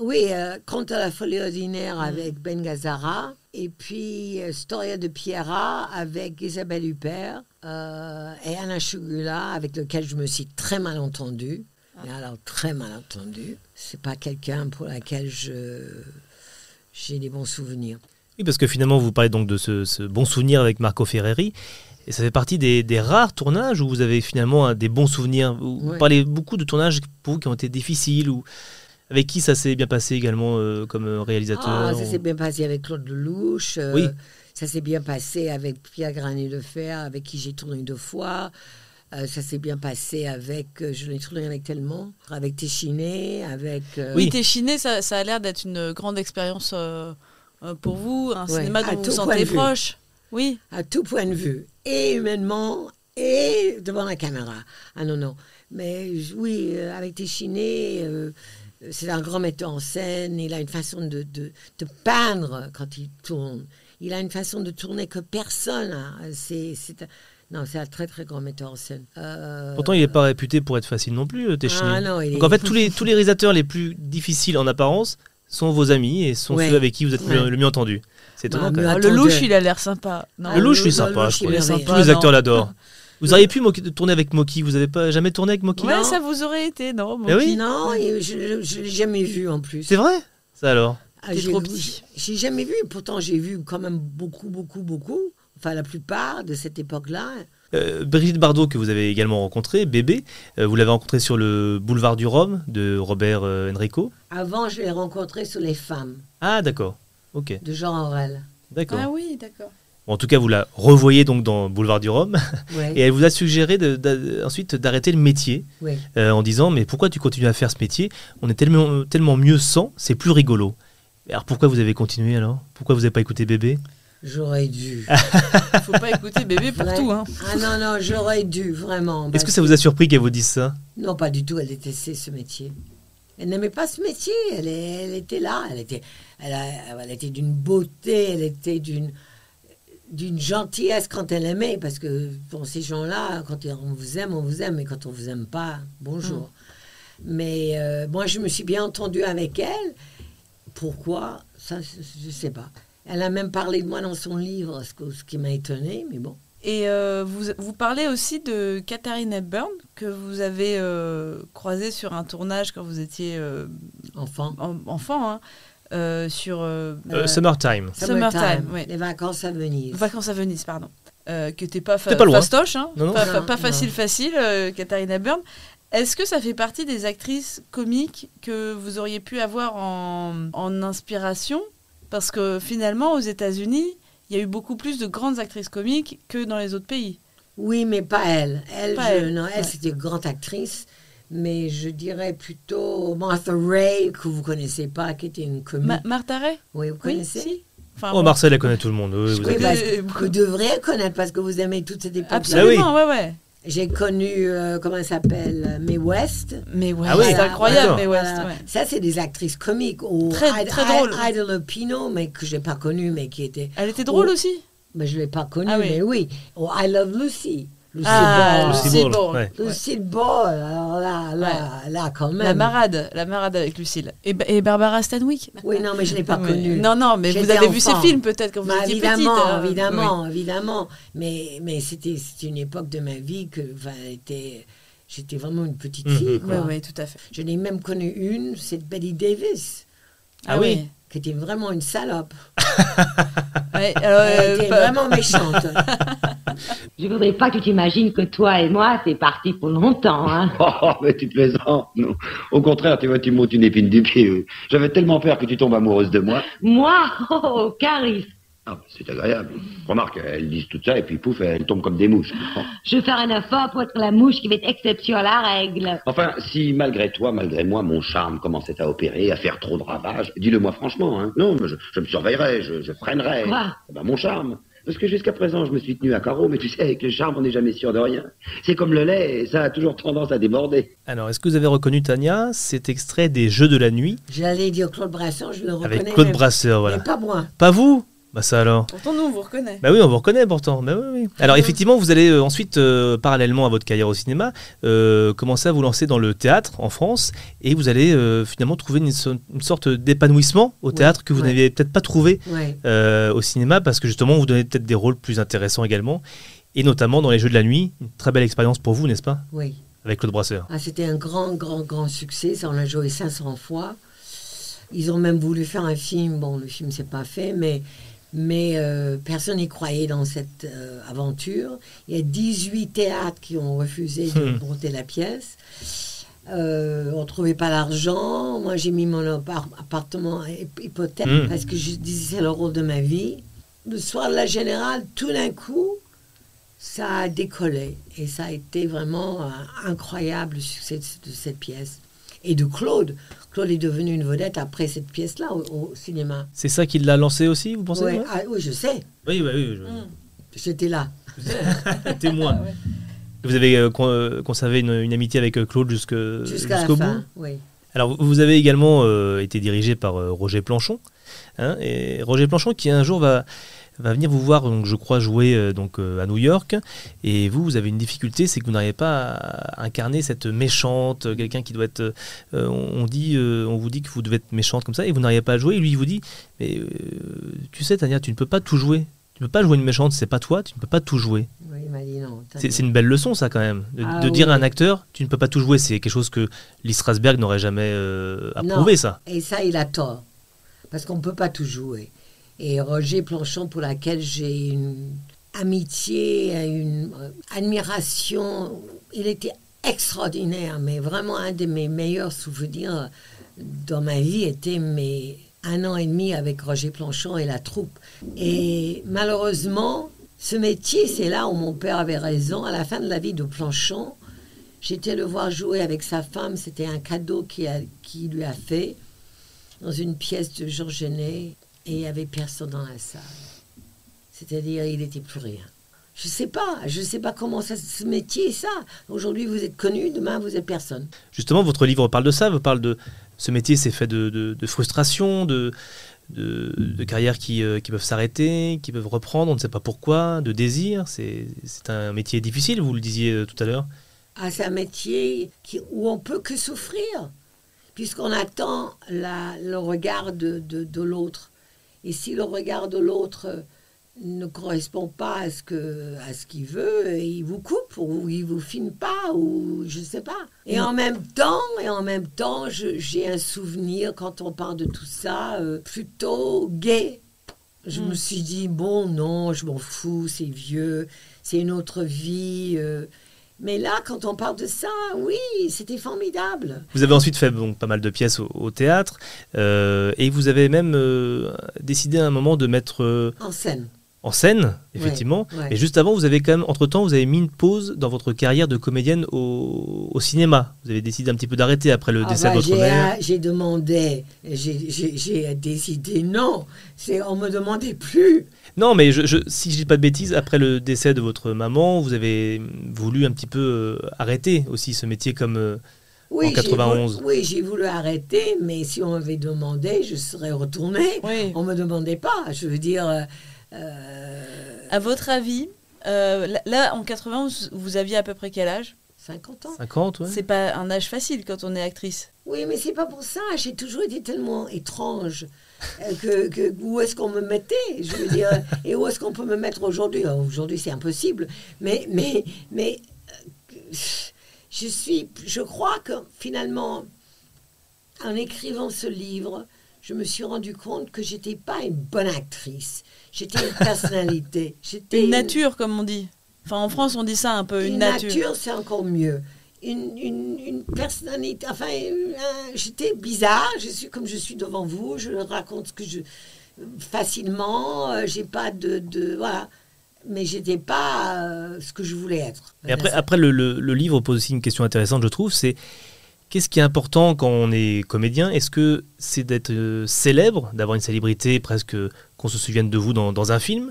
J: Oui, euh, Conte à la folie ordinaire
I: Mm.
J: avec Ben Gazzara. Et puis euh, Storia de Pierra avec Isabelle Huppert. euh, et Anna Chugula, avec lequel je me suis très mal entendue.
I: Ah.
J: Mais alors, très mal entendue. C'est pas quelqu'un pour laquelle je j'ai des bons souvenirs.
H: Oui, parce que finalement, vous parlez donc de ce, ce bon souvenir avec Marco Ferreri. Et ça fait partie des, des rares tournages où vous avez finalement un- des bons souvenirs. Vous,
J: Ouais.
H: parlez beaucoup de tournages pour vous qui ont été difficiles ou avec qui ça s'est bien passé également euh, comme euh, réalisateur.
J: Ah, ça
H: ou-
J: s'est bien passé avec Claude Lelouch. euh,
H: Oui.
J: Ça s'est bien passé avec Pierre Granet de Fer, avec qui j'ai tourné deux fois. Euh, ça s'est bien passé avec, euh, je l'ai tourné avec tellement, avec Téchiné, avec... euh,
I: Oui, Téchiné, ça, ça a l'air d'être une grande expérience euh, pour vous, un
J: Ouais,
I: cinéma
J: à
I: dont vous
J: tout
I: vous
J: point
I: sentez
J: de vue.
I: proche. Oui.
J: À tout point de vue, et humainement, et devant la caméra. Ah non, non. Mais oui, euh, avec Téchiné, euh, c'est un grand metteur en scène. Il a une façon de, de, de peindre quand il tourne. Il a une façon de tourner que personne n'a. C'est, non, c'est un très, très grand metteur en scène. Euh,
H: Pourtant, il n'est pas réputé pour être facile non plus, Téchiné.
J: Ah non, il
H: Donc
J: est-
H: en fait, tous les, tous les réalisateurs les plus difficiles en apparence sont vos amis et sont
J: Ouais.
H: ceux avec qui vous êtes le-
J: Ouais.
H: le mieux entendu. C'est étonnant
J: Bah,
H: même.
I: Ah, le louche, il a l'air sympa. Non,
H: le louche,
J: le-
H: c'est
J: le
H: sympa.
J: louche,
H: je
J: il
H: crois.
J: est
H: Tous les acteurs l'adorent. Vous auriez pu moquer- tourner avec Moki. Vous n'avez pas jamais tourné avec Moki
I: Ouais, ça vous aurait été, non
H: Eh oui.
J: Non, je ne l'ai jamais vu en plus.
H: C'est vrai? Ça alors?
J: Ah, j'ai-
I: trop petit.
J: J'ai jamais vu. Pourtant, j'ai vu quand même beaucoup, beaucoup, beaucoup. Enfin, la plupart de cette époque-là.
H: Euh, Brigitte Bardot, que vous avez également rencontrée, bébé, euh, vous l'avez rencontrée sur le boulevard du Rhum de Robert euh, Enrico.
J: Avant, je l'ai rencontré sur Les Femmes
H: Ah, d'accord. Ok,
J: de Jean Aurel.
H: d'accord.
I: Ah oui, d'accord.
H: Bon, en tout cas, vous la revoyez donc dans Boulevard du Rhum.
J: Ouais.
H: Et elle vous a suggéré de- ensuite d'arrêter le métier euh, en disant Mais pourquoi tu continues à faire ce métier? On est tellement, tellement mieux sans, c'est plus rigolo. Alors pourquoi vous avez continué alors? Pourquoi vous n'avez pas écouté bébé?
J: J'aurais dû.
I: Faut pas écouter bébé pour tout. Hein.
J: Ah non, non, j'aurais dû, vraiment.
H: Est-ce
J: parce
H: que ça vous a surpris qu'elle vous dise ça?
J: Non, pas du tout. Elle détestait ce métier. Elle n'aimait pas ce métier. Elle, est- elle était là. Elle était, elle, a- elle était d'une beauté. Elle était d'une d'une gentillesse quand elle aimait. Parce que pour ces gens-là, quand on vous aime, on vous aime. Mais quand on vous aime pas, bonjour. Mais euh, moi, je me suis bien entendue avec elle. Pourquoi? Ça, je ne sais pas. Elle a même parlé de moi dans son livre, ce, que- ce qui m'a étonnée, mais bon.
I: Et euh, vous, vous parlez aussi de Katharine Hepburn, que vous avez euh, croisée sur un tournage quand vous étiez euh,
J: enfant,
I: enfant hein, euh, sur euh,
H: Euh, Summertime.
I: Summertime, oui.
J: Les vacances à Venise.
I: Vacances à Venise, pardon. Euh, que t'es pas, fa-
H: T'es pas loin.
I: fastoche, hein,
H: Non, non.
I: pas, fa-
J: Non,
I: pas
J: non.
I: facile, facile, euh, Katharine Hepburn. Est-ce que ça fait partie des actrices comiques que vous auriez pu avoir en, en inspiration Parce que finalement, aux États-Unis, il y a eu beaucoup plus de grandes actrices comiques que dans les autres pays.
J: Oui, mais pas elle. Elle,
I: Pas
J: je-
I: elle,
J: non, elle
I: ouais.
J: c'était une grande actrice, mais je dirais plutôt Martha Ray, que vous connaissez pas, qui était une comique.
I: Ma- Martha Ray?
J: Oui, vous
I: Oui,
J: connaissez?
I: si. Enfin,
H: Oh. Marcel, elle connaît tout le monde. oui, vous
J: Oui,
H: avez-
J: vous devriez connaître parce que vous aimez toute cette époque.
I: Absolument, ouais, ouais.
J: J'ai connu, euh, comment elle s'appelle, Mae West.
I: Mais ouais,
H: Ah oui,
I: c'est incroyable, mais West. Ouais.
J: Ça, c'est des actrices comiques. Ou
I: Très- très drôle.
J: Ida Lupino, mais que je n'ai pas connue, mais qui était...
I: Elle était drôle aussi.
J: Mais je ne l'ai pas connue,
I: Ah oui.
J: mais oui. Ou I Love Lucy.
I: Ah,
J: Ball.
I: Lucille Ball, Ball, ouais.
J: Lucille Ball, alors là, là, là, quand même.
I: La marade, la marade avec Lucille. Et, et Barbara Stanwyck?
J: Oui, non, mais je ne l'ai pas connue.
I: Non, non, mais vous avez vu ses
J: enfant.
I: films peut-être quand vous
J: Bah,
I: étiez
J: évidemment,
I: petite. hein.
J: Évidemment,
I: Oui.
J: évidemment. Mais, mais c'était une époque de ma vie que enfin, elle était- j'étais vraiment une petite
H: Mhm.
J: fille. quoi.
I: Oui, oui, tout à fait.
J: Je n'ai même connu une, c'est Betty Davis.
I: Ah oui.
J: Qui était vraiment une salope.
I: Ouais, alors,
J: Elle
I: euh,
J: était
I: bah-
J: vraiment méchante.
P: Je voudrais pas que tu t'imagines que toi et moi, c'est parti pour longtemps, hein.
Q: Oh, mais tu plaisantes, non. Au contraire, tu vois, tu m'ôtes une épine du pied. J'avais tellement peur que tu tombes amoureuse de moi.
P: Moi, oh, aucun risque.
Q: Ah, c'est agréable. Remarque, elles disent tout ça et puis pouf, elles tombent comme des mouches.
P: Je ferai un effort pour être la mouche qui va être exception à la règle.
Q: Enfin, si malgré toi, malgré moi, mon charme commençait à opérer, à faire trop de ravages, dis-le moi franchement, hein. Non, mais je, je me surveillerai, je, je freinerai.
P: Quoi?
Q: Eh ben, mon charme. Parce que jusqu'à présent, je me suis tenu à carreau, mais tu sais, avec le charme, on n'est jamais sûr de rien. C'est comme le lait, ça a toujours tendance à déborder.
H: Alors, est-ce que vous avez reconnu, Tania, cet extrait des Jeux de la nuit?
J: J'allais dire Claude Brasseur, je le reconnais.
H: avec Claude Brasseur voilà.
J: Mais pas moi.
H: Pas vous? Bah ça alors.
I: Pourtant, nous, on vous reconnaît.
H: Bah oui, on vous reconnaît pourtant. Bah oui, oui. Alors effectivement, vous allez euh, ensuite, euh, parallèlement à votre carrière au cinéma, euh, commencer à vous lancer dans le théâtre en France et vous allez finalement trouver une, so- une sorte d'épanouissement au théâtre que vous
J: ouais.
H: n'aviez peut-être pas trouvé
J: Ouais.
H: au cinéma parce que justement, vous donnez peut-être des rôles plus intéressants également et notamment dans les Jeux de la nuit. Une très belle expérience pour vous, n'est-ce pas?
J: Oui.
H: Avec Claude Brasseur.
J: Ah, C'était un grand, grand, grand succès. Ça, on l'a joué 500 fois. Ils ont même voulu faire un film. Bon, le film s'est pas fait, mais, mais euh, personne n'y croyait dans cette euh, aventure. Il y a 18 théâtres qui ont refusé de
R: Hmm.
J: monter la pièce. Euh, on ne trouvait pas l'argent. Moi, j'ai mis mon appart- appartement hypothèque
R: Hmm.
J: parce que je disais c'est le rôle de ma vie. Le soir de la générale, tout d'un coup, ça a décollé. Et ça a été vraiment un incroyable le succès de cette pièce. Et de Claude. Claude est devenu une vedette après cette pièce-là au, au cinéma.
H: C'est ça qui l'a lancé aussi, vous pensez
J: Ouais, ah, oui, je sais.
H: Oui, bah oui. je-
J: J'étais là.
H: Témoin. Vous avez euh, euh, conservé une, une amitié avec euh, Claude jusque-
J: Jusqu'à la
H: jusqu'au
J: fin,
H: bout
J: oui.
H: Alors, vous- vous avez également euh, été dirigé par euh, Roger Planchon. hein, et Roger Planchon qui un jour va, va venir vous voir, donc, je crois, jouer euh, donc, euh, à New York. Et vous, vous avez une difficulté, c'est que vous n'arrivez pas à incarner cette méchante, euh, quelqu'un qui doit être... on, dit, on vous dit que vous devez être méchante comme ça, et vous n'arrivez pas à jouer. Et lui, il vous dit, mais tu sais, Tania, tu ne peux pas tout jouer. Tu ne peux pas jouer une méchante, c'est pas toi, tu ne peux pas tout jouer.
J: Oui, il m'a dit non. t'as
H: C'est une belle leçon, ça, quand même. De,
J: Ah
H: de dire à un acteur, tu ne peux pas tout jouer. C'est quelque chose que Lee Strasberg n'aurait jamais euh, approuvé,
J: Non.
H: ça.
J: Et ça, il a tort. Parce qu'on ne peut pas tout jouer. Et Roger Planchon, pour laquelle j'ai une amitié, une euh, admiration, il était extraordinaire, mais vraiment un de mes meilleurs souvenirs dans ma vie était mes un an et demi avec Roger Planchon et la troupe. Et malheureusement, ce métier, c'est là où mon père avait raison. À la fin de la vie de Planchon, j'étais le voir jouer avec sa femme. C'était un cadeau qu'il qu'il lui a fait dans une pièce de Georges Genet et il n'y avait personne dans la salle. C'est-à-dire, il n'était plus rien. Je ne sais pas, je ne sais pas comment ça, ce métier est ça. Aujourd'hui, vous êtes connu, demain, vous êtes personne.
H: Justement, votre livre parle de ça, vous parle de ce métier, c'est fait de, de, de frustration, de, de, de carrières qui, euh, qui peuvent s'arrêter, qui peuvent reprendre, on ne sait pas pourquoi, de désir. C'est c'est un métier difficile, vous le disiez euh, tout à l'heure.
J: Ah, c'est un métier qui, où on peut que souffrir, puisqu'on attend la- le regard de, de, de l'autre. Et si le regard de l'autre euh, ne correspond pas à ce que à ce qu'il veut, il vous coupe ou il vous filme pas ou je sais pas. Et en même temps, et en même temps, j'ai un souvenir quand on parle de tout ça euh, plutôt gay. Je me suis dit bon non, je m'en fous, c'est vieux, c'est une autre vie. euh. Mais là, quand on parle de ça, oui, c'était formidable.
H: Vous avez ensuite fait donc, pas mal de pièces au, au théâtre, euh, et vous avez même euh, décidé à un moment de mettre euh,
J: En scène.
H: En scène, effectivement.
J: Ouais, ouais.
H: Mais juste avant, vous avez quand même, entre-temps, vous avez mis une pause dans votre carrière de comédienne au, au cinéma. Vous avez décidé un petit peu d'arrêter après le
J: Ah
H: décès
J: bah,
H: de votre mère.
J: J'ai demandé, j'ai- décidé non. On me demandait plus.
H: Non, mais je, je- si je dis pas de bêtises, après le décès de votre maman, vous avez voulu un petit peu euh, arrêter aussi ce métier comme euh,
J: Oui,
H: en
J: j'ai
H: 91.
J: voulu- oui, j'ai voulu arrêter, mais si on m'avait demandé, je serais retournée. On me demandait pas. Je veux dire, euh,
I: À votre avis, euh, là- en 91, vous aviez à peu près quel âge?
J: 50 ans.
H: 50, ouais.
I: C'est pas un âge facile quand on est actrice.
J: Oui, mais c'est pas pour ça. J'ai toujours été tellement étrange euh, que, que où est-ce qu'on me mettait Je veux dire, et où est-ce qu'on peut me mettre aujourd'hui? Aujourd'hui, c'est impossible. Mais, mais, mais, euh, je suis, je crois que finalement, en écrivant ce livre, je me suis rendu compte que j'étais pas une bonne actrice. J'étais une personnalité. J'étais
I: Une nature, comme on dit. Enfin, en France, on dit ça un peu, une,
J: une
I: nature.
J: nature, c'est encore mieux. Une, une, une personnalité, enfin, un- j'étais bizarre, je suis comme je suis devant vous, je raconte ce que je. facilement, euh, j'ai pas de. de voilà. Mais j'étais pas euh, ce que je voulais être.
H: Et après, après le, le- le livre pose aussi une question intéressante, je trouve, c'est qu'est-ce qui est important quand on est comédien? Est-ce que c'est d'être euh, célèbre, d'avoir une célébrité presque qu'on se souvienne de vous dans, dans un film?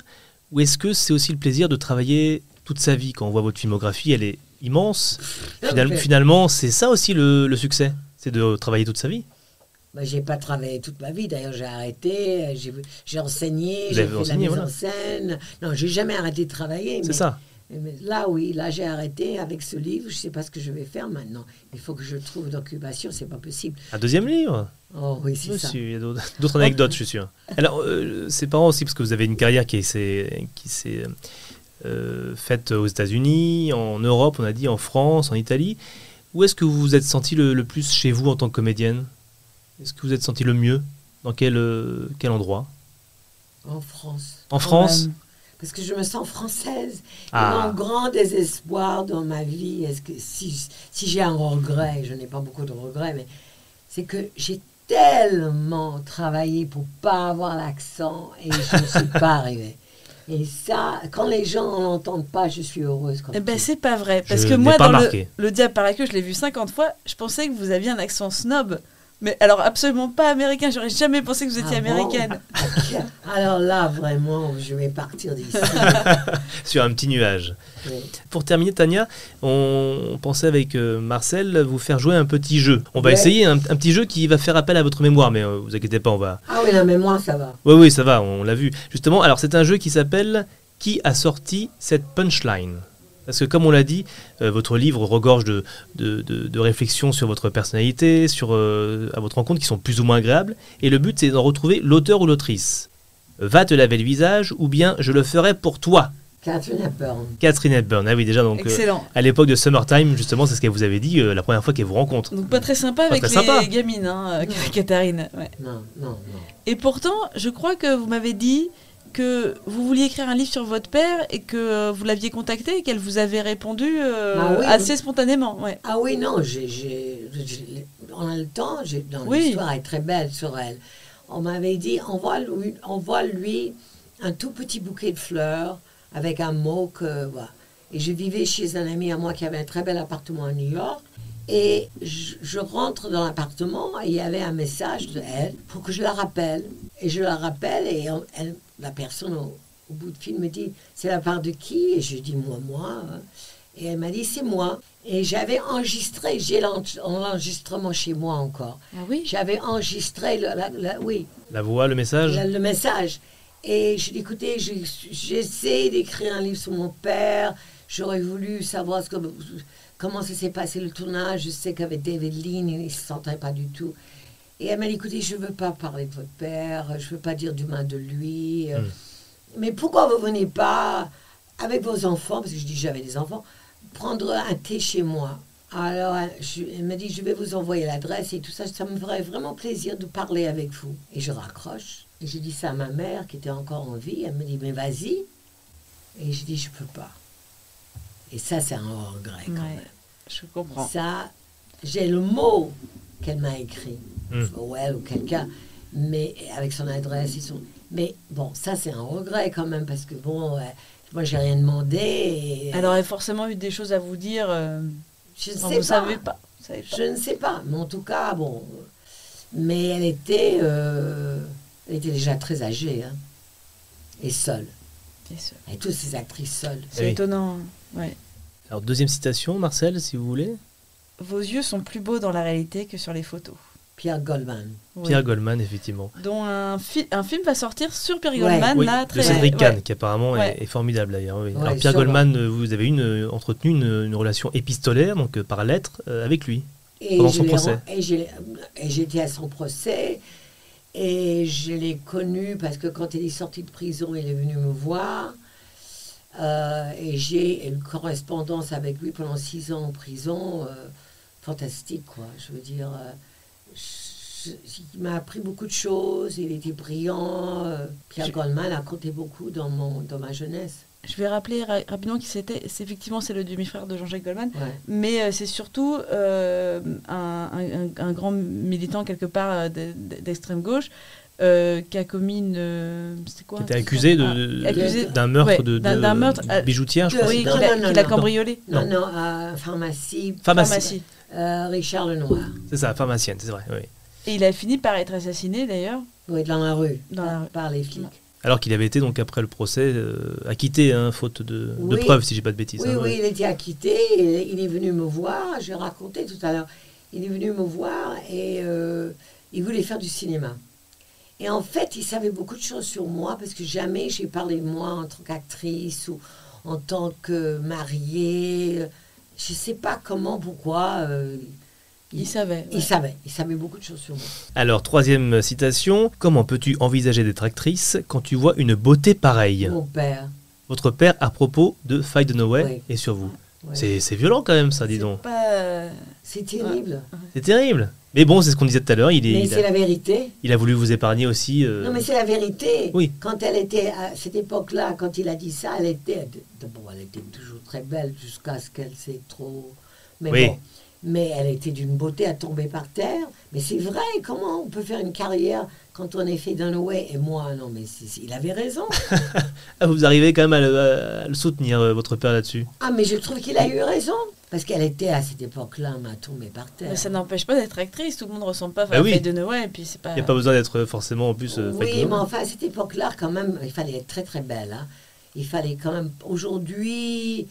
H: Ou est-ce que c'est aussi le plaisir de travailler toute sa vie? Quand on voit votre filmographie, elle est immense. Final-
J: mais-
H: finalement, c'est ça aussi le, le succès, c'est de travailler toute sa vie?
J: Bah, j'ai pas travaillé toute ma vie. D'ailleurs, j'ai arrêté. euh, J'ai, enseigné. J'ai fait la mise
H: voilà.
J: en scène. Non, j'ai jamais arrêté de travailler.
H: C'est ça.
J: Là, oui, là, j'ai arrêté avec ce livre. Je sais pas ce que je vais faire maintenant. Il faut que je trouve d'occupation. C'est pas possible.
H: Un deuxième livre?
J: Oh oui, c'est ça.
H: si, Il y a d'autres anecdotes, je suis sûr. Alors, euh, ses parents aussi, parce que vous avez une carrière qui s'est euh, faite aux États-Unis, en Europe, on a dit, en France, en Italie. Où est-ce que vous vous êtes senti le, le plus chez vous en tant que comédienne? Est-ce que vous êtes senti le mieux? Dans quel, euh, quel endroit?
J: En France.
H: En France?
J: Parce que je me sens française.
H: Ah.
J: Et mon grand désespoir dans ma vie, est-ce que si, si j'ai un regret, je n'ai pas beaucoup de regrets, mais c'est que j'ai tellement travaillé pour pas avoir l'accent et je ne suis pas arrivée. Et ça, quand les gens n'entendent pas, je suis heureuse. Comme
I: Eh ben, c'est pas vrai. Parce
H: Je
I: que moi, dans le, le Diable par la queue, je l'ai vu 50 fois, je pensais que vous aviez un accent snob. Mais alors, absolument pas américain. J'aurais jamais pensé que vous étiez
J: Ah bon
I: américaine.
J: Alors là, vraiment, je vais partir d'ici.
H: Sur un petit nuage.
J: Oui.
H: Pour terminer, Tania, on, pensait avec euh, Marcel vous faire jouer un petit jeu. On va
J: Ouais.
H: essayer un, un petit jeu qui va faire appel à votre mémoire, mais euh, vous inquiétez pas, on va.
J: Ah oui, la mémoire, ça va.
H: Oui, oui, ça va, on l'a vu. Justement, alors c'est un jeu qui s'appelle Qui a sorti cette punchline? Parce que comme on l'a dit, euh, votre livre regorge de, de, de- de réflexions sur votre personnalité, sur euh, à votre rencontre qui sont plus ou moins agréables. Et le but, c'est d'en retrouver l'auteur ou l'autrice. Va te laver le visage ou bien je le ferai pour toi.
J: Catherine Hepburn.
H: Catherine Hepburn, ah oui déjà donc euh,
I: Excellent.
H: à l'époque de Summertime justement c'est ce qu'elle vous avait dit euh, la première fois qu'elle vous rencontre.
I: Donc, pas très sympa
H: Pas
I: avec
H: très
I: les
H: sympa.
I: gamines, hein, euh, ouais.
J: Non, non, non.
I: Et pourtant, je crois que vous m'avez dit que vous vouliez écrire un livre sur votre père et que euh, vous l'aviez contacté et qu'elle vous avait répondu euh,
J: Ah oui,
I: assez
J: oui.
I: spontanément. Ouais.
J: Ah oui, non, j'ai, on a le temps, j'ai, dans
I: Oui.
J: l'histoire est très belle sur elle. On m'avait dit, envoie-lui, envoie-lui un tout petit bouquet de fleurs avec un mot que... Voilà. Et je vivais chez un ami à moi qui avait un très bel appartement à New York. Et je, je rentre dans l'appartement et il y avait un message de elle pour que je la rappelle. Et je la rappelle et on- elle- la personne au, au bout de fil me dit, c'est la part de qui? Et je dis, moi, moi. hein. Et elle m'a dit, c'est moi. Et j'avais enregistré, j'ai l'en- l'enregistrement chez moi encore.
I: Ah oui?
J: J'avais enregistré, le, la- la- oui,
H: La voix, le message?
J: le, le message. Et je dis, écoutez, je- j'essaie d'écrire un livre sur mon père. J'aurais voulu savoir ce que, comment ça s'est passé le tournage. Je sais qu'avec David Lean, il ne se sentait pas du tout. Et elle m'a dit, écoutez, je ne veux pas parler de votre père, je ne veux pas dire du mal de lui. euh, Mais pourquoi vous venez pas avec vos enfants, parce que je dis j'avais des enfants, prendre un thé chez moi? Alors, elle, je- elle m'a dit, je vais vous envoyer l'adresse et tout ça. Ça me ferait vraiment plaisir de parler avec vous. Et je raccroche. Et je dis ça à ma mère qui était encore en vie. Elle me dit, mais vas-y. Et je dis, je peux pas. Et ça, c'est un regret quand
I: Ouais,
J: même.
I: Je comprends.
J: Ça, j'ai le mot qu'elle m'a écrit,
H: Mm.
J: ou elle ou quelqu'un, mais avec son adresse et son. Mais bon, ça c'est un regret quand même parce que bon, euh, moi j'ai rien demandé. Et,
I: Elle aurait forcément eu des choses à vous dire. euh,
J: je ne sais
I: vous
J: pas.
I: savez pas. Vous savez pas.
J: Je ne sais pas, mais en tout cas, bon. Mais elle était, euh, elle était déjà très âgée, hein, et seule.
I: Et seule.
J: Et toutes ces actrices seules.
I: C'est
H: oui.
I: étonnant. Ouais.
H: Alors deuxième citation, Marcel, si vous voulez.
I: Vos yeux sont plus beaux dans la réalité que sur les photos.
J: Pierre Goldman.
I: Oui.
H: Pierre Goldman, effectivement.
I: Dont un, fi- un film va sortir sur Pierre
J: Ouais.
I: Goldman,
H: Oui,
I: là,
H: de
I: très.
H: Cédric
I: ouais.
H: Kahn, qui apparemment est-
I: Ouais.
H: est, formidable d'ailleurs. oui.
J: Ouais,
H: Alors Pierre
J: sûrement.
H: Goldman, vous avez une, euh, entretenu une, une relation épistolaire, donc euh, par lettre, euh, avec lui.
J: Et
H: Pendant son procès.
J: et j'étais à son procès. Et je l'ai connu parce que quand il est sorti de prison, il est venu me voir. Euh, et j'ai une correspondance avec lui pendant six ans en prison. euh, fantastique, quoi. Je veux dire, euh, je- il m'a appris beaucoup de choses. Il était brillant. Pierre Goldman a compté beaucoup dans, mon, dans ma jeunesse.
I: Je vais rappeler ra- rapidement qui c'était. C'est effectivement c'est le demi-frère de Jean-Jacques Goldman,
J: Ouais.
I: mais c'est surtout un, un- un grand militant quelque part de- de- d'extrême gauche euh, qui a commis une. euh, C'était quoi
H: Qui était accusé de-
I: ah,
H: de-
I: accusé-
H: d'un meurtre
I: ouais,
H: de,
I: d'un-
H: de-
I: meurtre,
H: de
I: euh,
H: bijoutière, je crois.
I: Oui,
J: Non,
I: qu'il a, cambriolé.
J: Non, non, à pharmacie.
H: Pharmacie.
I: Pharmacie.
J: euh, Richard Lenoir.
H: C'est ça, pharmacienne, c'est vrai. oui.
I: Et il a fini par être assassiné d'ailleurs.
J: Oui, dans la rue.
I: Dans la rue.
J: Par les flics.
H: Alors qu'il avait été, donc après le procès, euh, acquitté, hein, faute de, de
J: Oui.
H: preuves, si j'ai pas de bêtises.
J: Oui,
H: hein,
J: oui,
H: ouais.
J: il était acquitté. et Il est venu me voir. J'ai raconté tout à l'heure. Il est venu me voir et euh, il voulait faire du cinéma. Et en fait, il savait beaucoup de choses sur moi parce que jamais j'ai parlé de moi en tant qu'actrice ou en tant que mariée. Je sais pas comment, pourquoi. euh,
I: Il savait,
J: Il savait. Il savait beaucoup de choses sur moi.
H: Alors, troisième citation. Comment peux-tu envisager d'être actrice quand tu vois une beauté pareille?
J: Mon père.
H: Votre père à propos de Fight No Way
J: Oui.
H: et sur vous.
J: Ouais.
H: C'est violent quand même, ça, dis donc.
I: Pas...
J: C'est terrible.
H: C'est terrible? Mais bon, c'est ce qu'on disait tout à l'heure. Il, est-
J: Mais c'est la vérité.
H: il a voulu vous épargner aussi. euh,
J: Non, mais c'est la vérité.
H: Oui.
J: Quand elle était à cette époque-là, quand il a dit ça, elle était. Bon, elle était toujours très belle jusqu'à ce qu'elle s'est trop. Mais
H: Oui.
J: bon. Mais elle était d'une beauté à tomber par terre. Mais c'est vrai, comment on peut faire une carrière quand on est fait Dunaway Et moi, non, mais il avait raison.
H: ah, vous arrivez quand même à le, à le soutenir, euh, votre père, là-dessus?
J: ah, mais je trouve qu'il a eu raison. Parce qu'elle était à cette époque-là, mais à tomber par terre.
I: Mais ça n'empêche pas d'être actrice, tout le monde ressemble pas
H: Bah
I: à
H: oui.
I: Faye Dunaway, et puis c'est pas...
H: Il n'y a pas besoin d'être forcément en plus euh,
J: Oui, mais enfin, à cette époque-là, quand même, il fallait être très très belle. hein. Il fallait quand même. Aujourd'hui,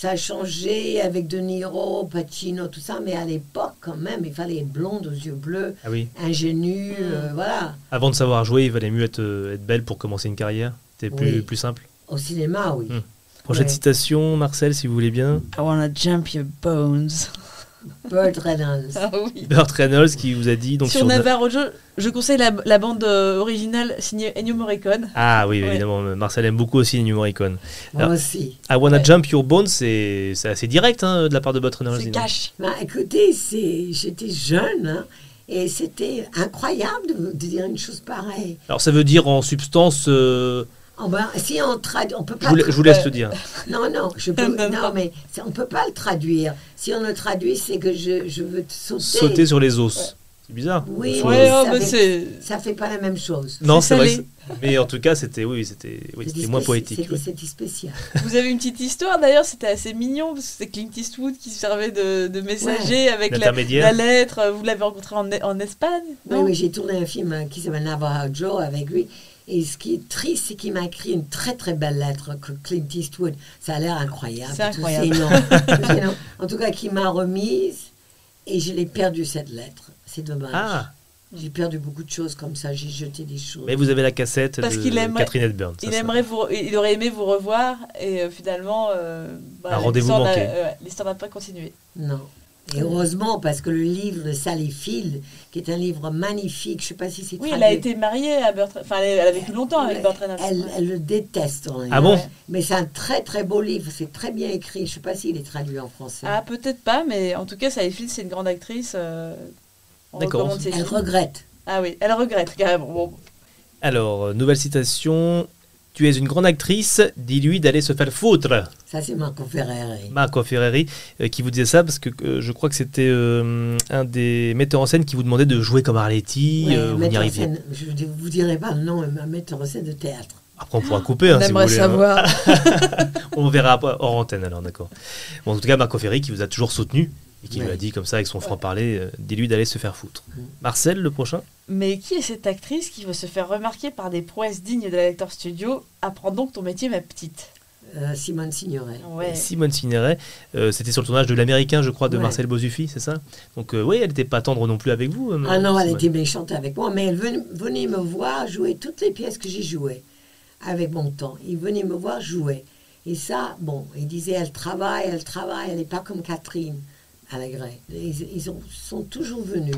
J: ça a changé avec De Niro, Pacino, tout ça, mais à l'époque, quand même, il fallait être blonde aux yeux bleus,
H: Ah oui.
J: ingénue,
I: Mm.
J: euh, voilà.
H: Avant de savoir jouer, il valait mieux être, euh, être belle pour commencer une carrière. C'était plus,
J: Oui.
H: plus simple.
J: Au cinéma, oui.
H: Hmm. Prochaine
J: Ouais.
H: citation, Marcel, si vous voulez bien.
I: I wanna jump your bones.
J: Burt Reynolds.
I: Ah oui.
H: Burt Reynolds qui vous a dit donc
I: sur
H: sur
I: Navarro, je conseille la, la bande euh, originale signée Ennio Morricone.
H: Ah oui,
I: Ouais.
H: évidemment. Marcel aime beaucoup aussi Ennio Morricone.
J: Moi
H: Alors,
J: aussi.
H: I Wanna Jump Your Bones, c'est c'est assez direct hein, de la part de Burt Reynolds. dis donc.
J: Bah, écoutez, c'est, j'étais jeune, hein, et c'était incroyable de, de dire une chose pareille.
H: Alors ça veut dire en substance. euh,
J: Oh ben, si on traduit, on peut
H: je,
J: pas.
H: vous, je vous laisse
J: euh,
H: le dire.
J: Non, non, je peux, non, mais on peut pas le traduire. Si on le traduit, c'est que je, je veux te sauter.
H: Sauter sur les os. C'est bizarre.
J: Oui,
H: Sur-
J: mais
I: oh,
J: ça,
I: mais
J: fait, ça pas la même chose.
H: Non,
I: c'est
H: vrai. Mais en tout cas, c'était oui, c'était oui, moins poétique.
J: C'était,
H: oui.
J: spécial.
I: Vous avez une petite histoire d'ailleurs, c'était assez mignon, parce que c'était Clint Eastwood qui servait de, de messager
J: Ouais.
I: avec la, la lettre. Vous l'avez rencontré en, en Espagne
J: Oui,
I: non
J: oui, j'ai tourné un film euh, qui s'appelle Navajo Joe avec lui. Et ce qui est triste, c'est qu'il m'a écrit une très très belle lettre que Clint Eastwood. Ça a l'air incroyable.
I: C'est incroyable.
J: En tout cas, qui m'a remise et je l'ai perdu cette lettre. C'est dommage.
H: Ah.
J: J'ai perdu beaucoup de choses comme ça. J'ai jeté des choses.
H: Mais vous avez la cassette
I: Parce
H: de
I: qu'il aimerait-
H: Catherine Hepburn. ça,
I: Il
H: ça.
I: aimerait vous, il aurait aimé vous revoir et euh, finalement, euh, bah,
H: Un rendez-vous manqué.
I: euh, L'histoire n'a pas continué.
J: Non. Et heureusement, parce que le livre de Sally Field, qui est un livre magnifique, je ne sais pas si c'est
I: Oui,
J: traduit.
I: elle a été mariée à Burt, enfin elle, a vécu longtemps avec Burt Reynolds.
J: Elle, elle le déteste. livre.
H: Ah bon
J: Mais c'est un très très beau livre, c'est très bien écrit. Je ne sais pas s'il est traduit en français.
I: Ah peut-être pas, mais en tout cas, Sally Field, c'est une grande actrice. euh,
H: D'accord.
J: Elle
I: films.
J: regrette.
I: Ah oui, elle regrette carrément. Bon,
H: Alors, euh, nouvelle citation. Tu es une grande actrice, dis-lui d'aller se faire foutre.
J: Ça, c'est Marco Ferreri.
H: Marco Ferreri euh, qui vous disait ça parce que euh, je crois que c'était euh, un des metteurs en scène qui vous demandait de jouer comme Arletty.
J: Ouais,
H: euh, vous n'y arriviez.
J: scène, je ne vous dirai pas le nom, mais un metteur en scène de théâtre.
H: Après, on pourra couper hein,
I: On
H: si vous voulez. hein.
I: savoir.
H: on verra après, hors antenne alors, d'accord. Bon, en tout cas, Marco Ferreri qui vous a toujours soutenu et qui
J: Ouais.
H: lui a dit comme ça avec son franc-parler euh, dis-lui d'aller se faire foutre.
J: Mm.
H: Marcel, le prochain?
I: Mais qui est cette actrice qui veut se faire remarquer par des prouesses dignes de la lecteur studio Apprends donc ton métier, ma petite.
J: Euh, Simone Signoret.
I: Ouais.
H: Simone Signoret. Euh, c'était sur le tournage de l'Américain, je crois, de
J: Ouais.
H: Marcel Bozufi, c'est ça? Donc, euh, oui, elle n'était pas tendre non plus avec vous. euh,
J: Ah non, elle
H: Simone.
J: était méchante avec moi, mais elle venait, venait me voir jouer toutes les pièces que j'ai jouées avec mon temps. Il venait me voir jouer. Et ça, bon, il disait, elle travaille, elle travaille, elle n'est pas comme Catherine Allégret. Ils, ils ont- sont toujours venus.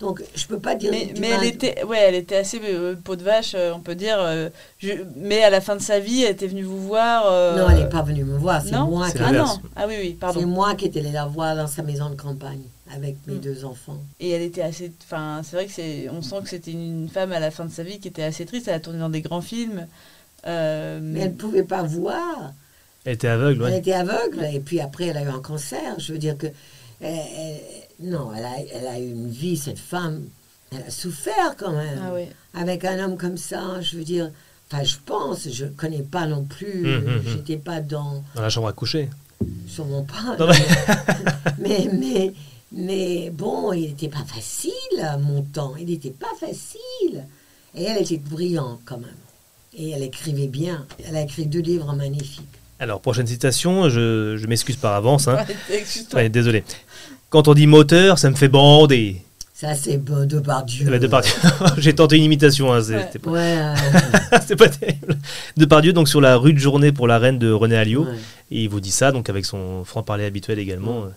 J: Donc, je peux pas dire.
I: Mais,
J: du
I: mais elle
J: de-
I: était, ouais, elle était assez euh, peau de vache, euh, on peut dire. euh, je- mais à la fin de sa vie, elle était venue vous voir. euh,
J: Non, elle n'est pas venue me voir, c'est moi qui
H: C'est
I: Ah non, ah oui, oui,
J: C'est
I: pardon.
J: moi qui étais allée la voir dans sa maison de campagne avec mes
I: Mm.
J: deux enfants.
I: Et elle était assez. Enfin, c'est vrai que c'est. On sent que c'était une femme à la fin de sa vie qui était assez triste. Elle a tourné dans des grands films. euh,
J: Mais elle ne pouvait pas voir.
H: Elle était aveugle,
J: Elle
H: ouais.
J: était aveugle et puis après elle a eu un cancer. Je veux dire que elle- elle- non, elle a, elle a eu une vie cette femme. Elle a souffert quand même
I: Ah oui.
J: avec un homme comme ça. Je veux dire, enfin je pense, je connais pas non plus.
H: Hum, hum.
J: J'étais pas dans
H: Dans la chambre à coucher.
J: sûrement pas.
H: Non,
J: non, mais mais mais bon, il n'était pas facile mon temps. Il n'était pas facile. Et elle était brillante quand même. Et elle écrivait bien. Elle a écrit deux livres magnifiques.
H: Alors, prochaine citation, je, je m'excuse par avance. Hein.
I: Ouais, excuse-toi.
H: Ouais, désolé. Quand on dit moteur, ça me fait bander.
J: Ça, c'est bon, de par Dieu.
H: Eh ben, Depardieu. J'ai tenté une imitation, hein, c'est-
J: Ouais.
H: c'était pas,
J: Ouais, euh,
H: c'était pas terrible. Depardieu, donc sur la rue de journée pour la reine de René Alliot.
J: Ouais.
H: Et il vous dit ça, donc avec son franc-parler habituel également. euh,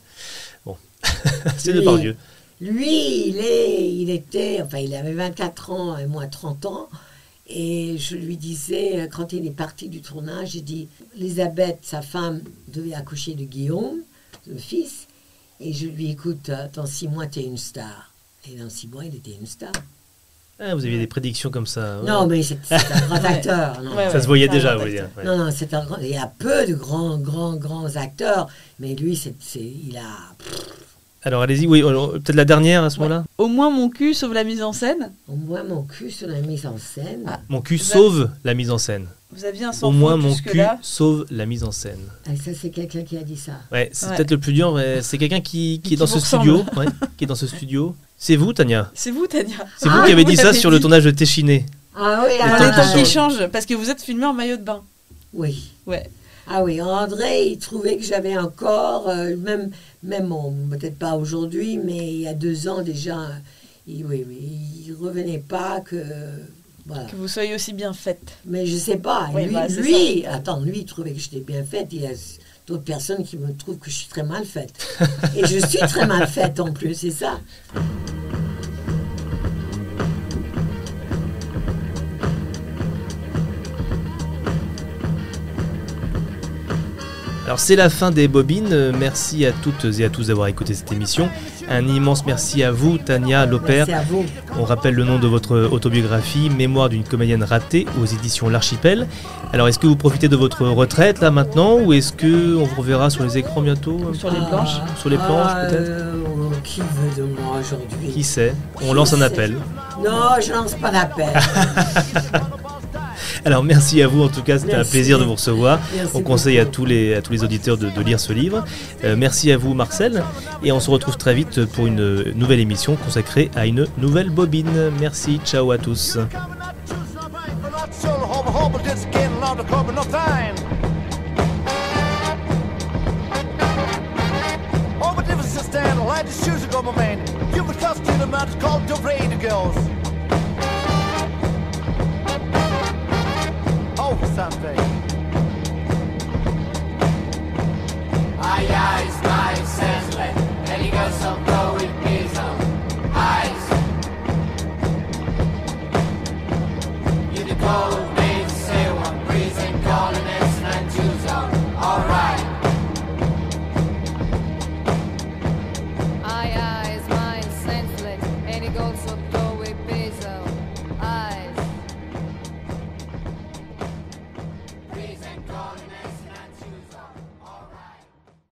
H: Bon, c'est
J: Lui-
H: Depardieu.
J: Lui, il, est, il était, enfin, il avait 24 ans et moi 30 ans. Et je lui disais, euh, quand il est parti du tournage, j'ai dit, Elisabeth, sa femme, devait accoucher de Guillaume, le fils. Et je lui écoute, dans six mois, tu es une star. Et dans six mois, il était une star.
H: Ah, vous aviez des prédictions comme ça. ouais.
J: Non, mais c'est un grand acteur. non.
H: Ça se voyait déjà, vous voulez dire.
J: Non, non, c'est un grand. Il y a peu de grands, grands, grands acteurs, mais lui, c'est, c'est- il a.
H: Alors allez-y, oui, alors, peut-être la dernière à ce moment-là
I: Au moins mon cul sauve la mise en scène.
J: Au moins mon cul sur la mise en scène.
H: Mon cul sauve la mise en scène.
I: Vous aviez un
H: Au moins mon cul
I: là.
H: sauve la mise en scène.
J: Ah, ça, c'est quelqu'un qui a dit ça.
H: Ouais, c'est
I: Ouais.
H: peut-être le plus dur. mais C'est quelqu'un qui, qui est dans ce studio. ouais, qui est dans ce studio. C'est vous, Tania
I: C'est vous, Tania.
H: C'est
I: Ah,
H: vous qui avez dit ça sur le tournage de Téchiné.
J: Ah oui, alors
H: temps
I: Les
H: qui
I: temps qui
H: change.
I: changent, parce que vous êtes filmé en maillot de bain.
J: Oui.
I: Ouais.
J: Ah oui, André, il trouvait que j'avais encore, euh, même, même peut-être pas aujourd'hui, mais il y a deux ans déjà, il, oui, oui, il revenait pas que. Voilà.
I: Que vous soyez aussi bien faite.
J: Mais je sais pas.
I: Oui,
J: lui,
I: bah,
J: lui attends, lui, il trouvait que j'étais bien faite. Il y a d'autres personnes qui me trouvent que je suis très mal faite. Et je suis très mal faite en plus, c'est ça.
H: Alors c'est la fin des bobines. Euh, Merci à toutes et à tous d'avoir écouté cette émission. Un immense merci à vous, Tania Lopère.
J: Merci à vous.
H: On rappelle le nom de votre autobiographie, Mémoire d'une comédienne ratée, aux éditions L'Archipel. Alors est-ce que vous profitez de votre retraite là maintenant, ou est-ce que on vous reverra sur les écrans bientôt
I: Sur les planches
H: Sur les planches
J: Ah,
H: peut-être
J: euh, Qui veut de moi aujourd'hui?
H: Qui sait? On lance un appel.
J: Non, je lance pas d'appel.
H: Alors merci à vous en tout cas, c'était un plaisir de vous recevoir.
J: Merci
H: on conseille à tous les, à tous les auditeurs de, de lire ce livre. Euh, merci à vous Marcel et on se retrouve très vite pour une nouvelle émission consacrée à une nouvelle bobine. Merci, ciao à tous.
B: Over different stand, light the shoes go my man. Give a trust to the man called the radio girls. something.
S: I eyes, my senseless, and he goes so blowing bees on eyes. You the cold.